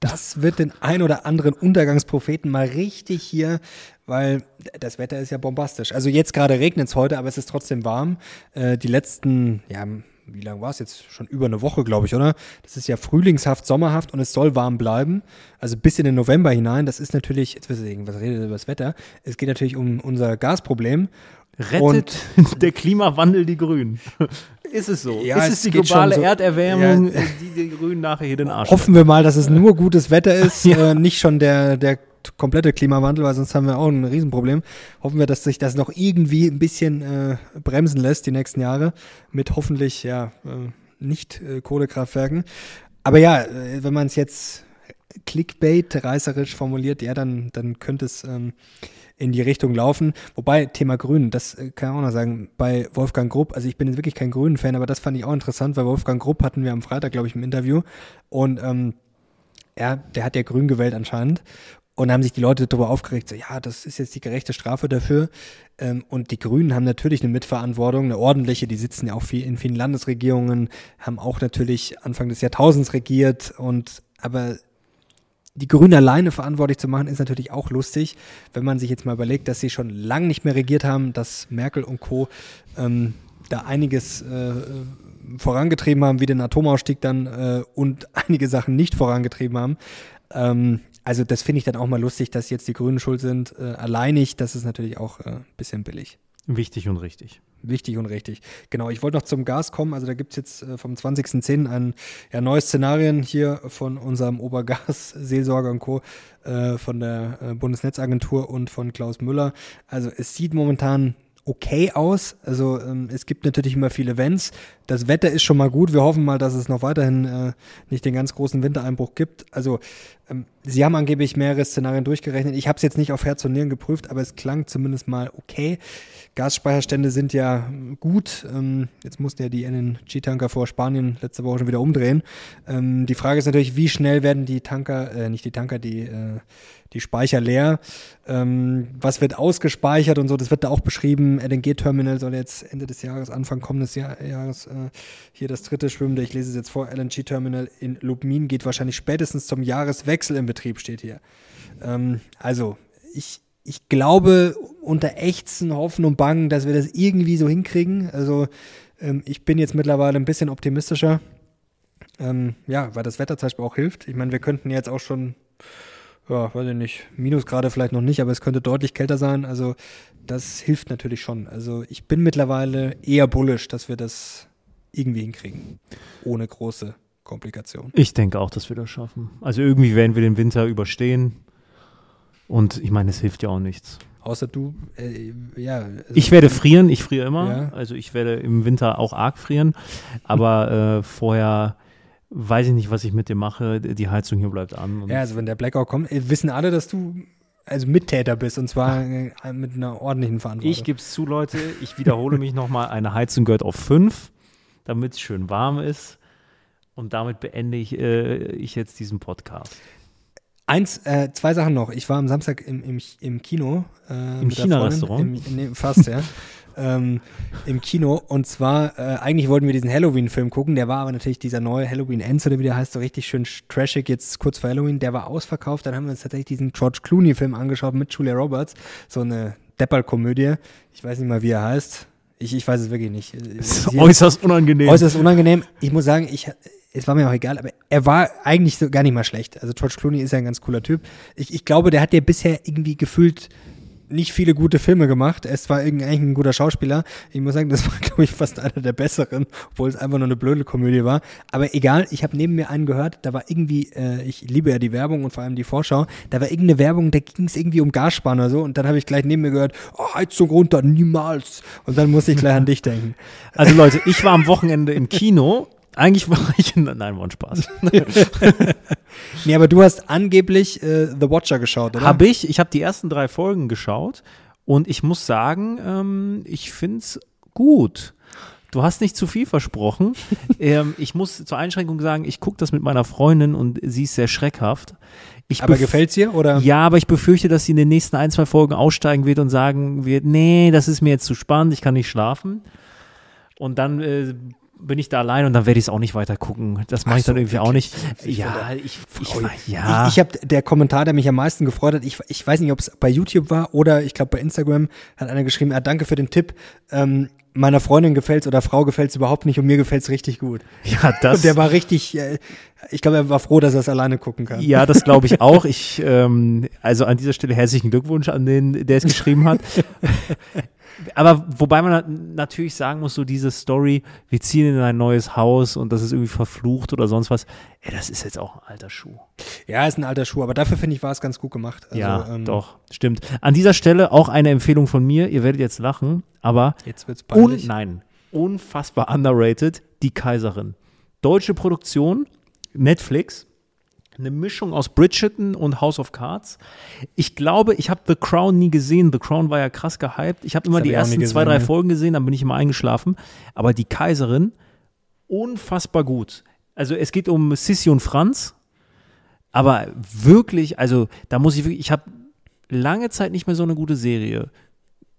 Das wird den ein oder anderen Untergangspropheten mal richtig hier, weil das Wetter ist ja bombastisch. Also jetzt gerade regnet es heute, aber es ist trotzdem warm. Äh, die letzten, ja, wie lange war es jetzt? Schon über eine Woche, glaube ich, oder? Das ist ja frühlingshaft, sommerhaft und es soll warm bleiben. Also bis in den November hinein. Das ist natürlich, jetzt du denken, was redet ihr über das Wetter? Es geht natürlich um unser Gasproblem. Rettet *laughs* der Klimawandel die Grünen? *laughs* ist es so? Ja, ist es es die globale so- Erderwärmung, Ja. äh, die die Grünen nachher hier den Arsch Hoffen wir mal, dass es nur gutes Wetter *laughs* ist, Ja. äh, nicht schon der, der komplette Klimawandel, weil sonst haben wir auch ein Riesenproblem. Hoffen wir, dass sich das noch irgendwie ein bisschen äh, bremsen lässt die nächsten Jahre mit hoffentlich ja äh, nicht Kohlekraftwerken. Aber ja, äh, wenn man es jetzt Clickbait reißerisch formuliert, ja, dann, dann könnte es ähm, in die Richtung laufen. Wobei, Thema Grün, das äh, kann ich auch noch sagen, bei Wolfgang Grupp, also ich bin jetzt wirklich kein Grünen-Fan, aber das fand ich auch interessant, weil Wolfgang Grupp hatten wir am Freitag, glaube ich, im Interview und ähm, ja, der hat ja Grün gewählt anscheinend. Und haben sich die Leute darüber aufgeregt, so, ja, das ist jetzt die gerechte Strafe dafür. Ähm, und die Grünen haben natürlich eine Mitverantwortung, eine ordentliche, die sitzen ja auch viel in vielen Landesregierungen, haben auch natürlich Anfang des Jahrtausends regiert und aber die Grünen alleine verantwortlich zu machen, ist natürlich auch lustig, wenn man sich jetzt mal überlegt, dass sie schon lange nicht mehr regiert haben, dass Merkel und Co. Ähm, da einiges äh, vorangetrieben haben, wie den Atomausstieg dann äh, und *laughs* einige Sachen nicht vorangetrieben haben. Ähm, also das finde ich dann auch mal lustig, dass jetzt die Grünen schuld sind. Äh, alleinig, das ist natürlich auch äh, ein bisschen billig. Wichtig und richtig. Wichtig und richtig. Genau, ich wollte noch zum Gas kommen. Also da gibt es jetzt äh, vom 20.10. ein ja, neues Szenarien hier von unserem *laughs* Obergas-Seelsorger und Co. Äh, von der äh, Bundesnetzagentur und von Klaus Müller. Also es sieht momentan okay aus. Also ähm, es gibt natürlich immer viele Wenns. Das Wetter ist schon mal gut. Wir hoffen mal, dass es noch weiterhin äh, nicht den ganz großen Wintereinbruch gibt. Also ähm, sie haben angeblich mehrere Szenarien durchgerechnet. Ich habe es jetzt nicht auf Herz und Nieren geprüft, aber es klang zumindest mal okay. Gasspeicherstände sind ja gut. Ähm, jetzt mussten ja die LNG-Tanker vor Spanien letzte Woche schon wieder umdrehen. Ähm, die Frage ist natürlich, wie schnell werden die Tanker, äh, nicht die Tanker, die äh, die Speicher leer. Ähm, was wird ausgespeichert und so, das wird da auch beschrieben. LNG-Terminal soll jetzt Ende des Jahres, Anfang kommendes Jahr, Jahres äh, hier das dritte schwimmende, ich lese es jetzt vor, LNG-Terminal in Lubmin geht wahrscheinlich spätestens zum Jahreswechsel in Betrieb, steht hier. Ähm, also, ich, ich glaube unter Ächzen, Hoffen und Bangen, dass wir das irgendwie so hinkriegen. Also, ähm, ich bin jetzt mittlerweile ein bisschen optimistischer. Ähm, ja, weil das Wetter zum Beispiel auch hilft. Ich meine, wir könnten jetzt auch schon ja, weiß ich nicht, Minusgrade vielleicht noch nicht, aber es könnte deutlich kälter sein. Also das hilft natürlich schon. Also ich bin mittlerweile eher bullish, dass wir das irgendwie hinkriegen. Ohne große Komplikationen. Ich denke auch, dass wir das schaffen. Also irgendwie werden wir den Winter überstehen. Und ich meine, es hilft ja auch nichts. Außer du, äh, ja. Also ich werde frieren, ich friere immer. Ja. Also ich werde im Winter auch arg frieren. Aber *laughs* äh, vorher weiß ich nicht, was ich mit dir mache. Die Heizung hier bleibt an. ja, also wenn der Blackout kommt, äh, wissen alle, dass du also Mittäter bist und zwar *laughs* äh, mit einer ordentlichen Verantwortung. Ich gebe es zu, Leute. Ich wiederhole mich nochmal. Eine Heizung gehört auf fünf, damit es schön warm ist. Und damit beende ich, äh, ich jetzt diesen Podcast. Eins, äh, zwei Sachen noch. Ich war am Samstag im, im, im Kino. Äh, Im China-Restaurant? Nee, fast, ja. *laughs* ähm, im Kino. Und zwar, äh, eigentlich wollten wir diesen Halloween-Film gucken. Der war aber natürlich dieser neue Halloween Ends oder wie der heißt, so richtig schön trashig jetzt kurz vor Halloween. Der war ausverkauft. Dann haben wir uns tatsächlich diesen George Clooney-Film angeschaut mit Julia Roberts. So eine Depperl-Komödie. Ich weiß nicht mal, wie er heißt. Ich, ich weiß es wirklich nicht. Das ist äußerst unangenehm. Äußerst unangenehm. Ich muss sagen, ich, es war mir auch egal, aber er war eigentlich so gar nicht mal schlecht. Also George Clooney ist ja ein ganz cooler Typ. Ich, ich glaube, der hat ja bisher irgendwie gefühlt nicht viele gute Filme gemacht. Ist zwar eigentlich ein guter Schauspieler. Ich muss sagen, das war, *laughs* glaube ich, fast einer der besseren, obwohl es einfach nur eine blöde Komödie war. Aber egal, ich habe neben mir einen gehört, da war irgendwie, äh, ich liebe ja die Werbung und vor allem die Vorschau, da war irgendeine Werbung, da ging es irgendwie um Gassparen oder so und dann habe ich gleich neben mir gehört, oh, Heizung runter, niemals. Und dann musste ich gleich an dich denken. Also Leute, ich war am Wochenende im Kino eigentlich war *laughs* ich in, nein, war ein Spaß. *laughs* nee, aber du hast angeblich äh, The Watcher geschaut, oder? Habe ich. Ich habe die ersten drei Folgen geschaut und ich muss sagen, ähm, ich finde es gut. Du hast nicht zu viel versprochen. *laughs* ähm, ich muss zur Einschränkung sagen, ich gucke das mit meiner Freundin und sie ist sehr schreckhaft. Ich aber gefällt's ihr oder? Ja, aber ich befürchte, dass sie in den nächsten ein, zwei Folgen aussteigen wird und sagen wird, nee, das ist mir jetzt zu spannend, ich kann nicht schlafen. Und dann äh, bin ich da allein und dann werde ich es auch nicht weiter gucken. Das mache ich dann irgendwie auch nicht. Ich ja, ich, ich, ja. Ich, ich habe der Kommentar, der mich am meisten gefreut hat, ich, ich weiß nicht, ob es bei YouTube war oder ich glaube bei Instagram hat einer geschrieben, ah, danke für den Tipp. Ähm, meiner Freundin gefällt's oder Frau gefällt's überhaupt nicht und mir gefällt's richtig gut. *laughs* Ja, das. Und der war richtig, äh, ich glaube, er war froh, dass er es alleine gucken kann. Ja, das glaube ich *laughs* auch. Ich, ähm, also an dieser Stelle herzlichen Glückwunsch an den, der es geschrieben hat. *laughs* aber wobei man natürlich sagen muss, so diese Story, wir ziehen in ein neues Haus und das ist irgendwie verflucht oder sonst was, ey, das ist jetzt auch ein alter Schuh. Ja, ist ein alter Schuh, aber dafür finde ich, war es ganz gut gemacht. Also, ja, ähm, doch, stimmt. An dieser Stelle auch eine Empfehlung von mir, ihr werdet jetzt lachen, aber jetzt wird's peinlich. Un nein, unfassbar underrated, Die Kaiserin. Deutsche Produktion, Netflix, eine Mischung aus Bridgerton und House of Cards. Ich glaube, ich habe The Crown nie gesehen. The Crown war ja krass gehypt. Ich habe immer hab die ersten zwei, drei Folgen gesehen, dann bin ich immer eingeschlafen. Aber die Kaiserin, unfassbar gut. Also es geht um Sissi und Franz, aber wirklich, also da muss ich wirklich, ich habe lange Zeit nicht mehr so eine gute Serie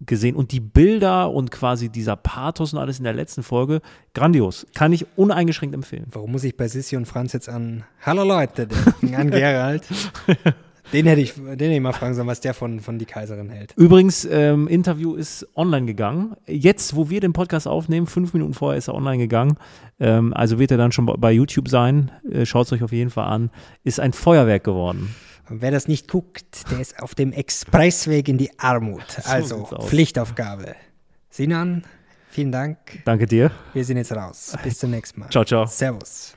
gesehen und die Bilder und quasi dieser Pathos und alles in der letzten Folge, grandios. Kann ich uneingeschränkt empfehlen. Warum muss ich bei Sissi und Franz jetzt an Hallo Leute denken, an Gerald? *laughs* Den hätte ich, den hätte ich mal fragen sollen, was der von, von die Kaiserin hält. Übrigens, ähm, Interview ist online gegangen. Jetzt, wo wir den Podcast aufnehmen, fünf Minuten vorher ist er online gegangen. Ähm, also wird er dann schon bei YouTube sein. Äh, Schaut es euch auf jeden Fall an. Ist ein Feuerwerk geworden. Und wer das nicht guckt, der ist auf dem Expressweg in die Armut. Also Pflichtaufgabe. Sinan, vielen Dank. Danke dir. Wir sind jetzt raus. Bis zum nächsten Mal. Ciao, ciao. Servus.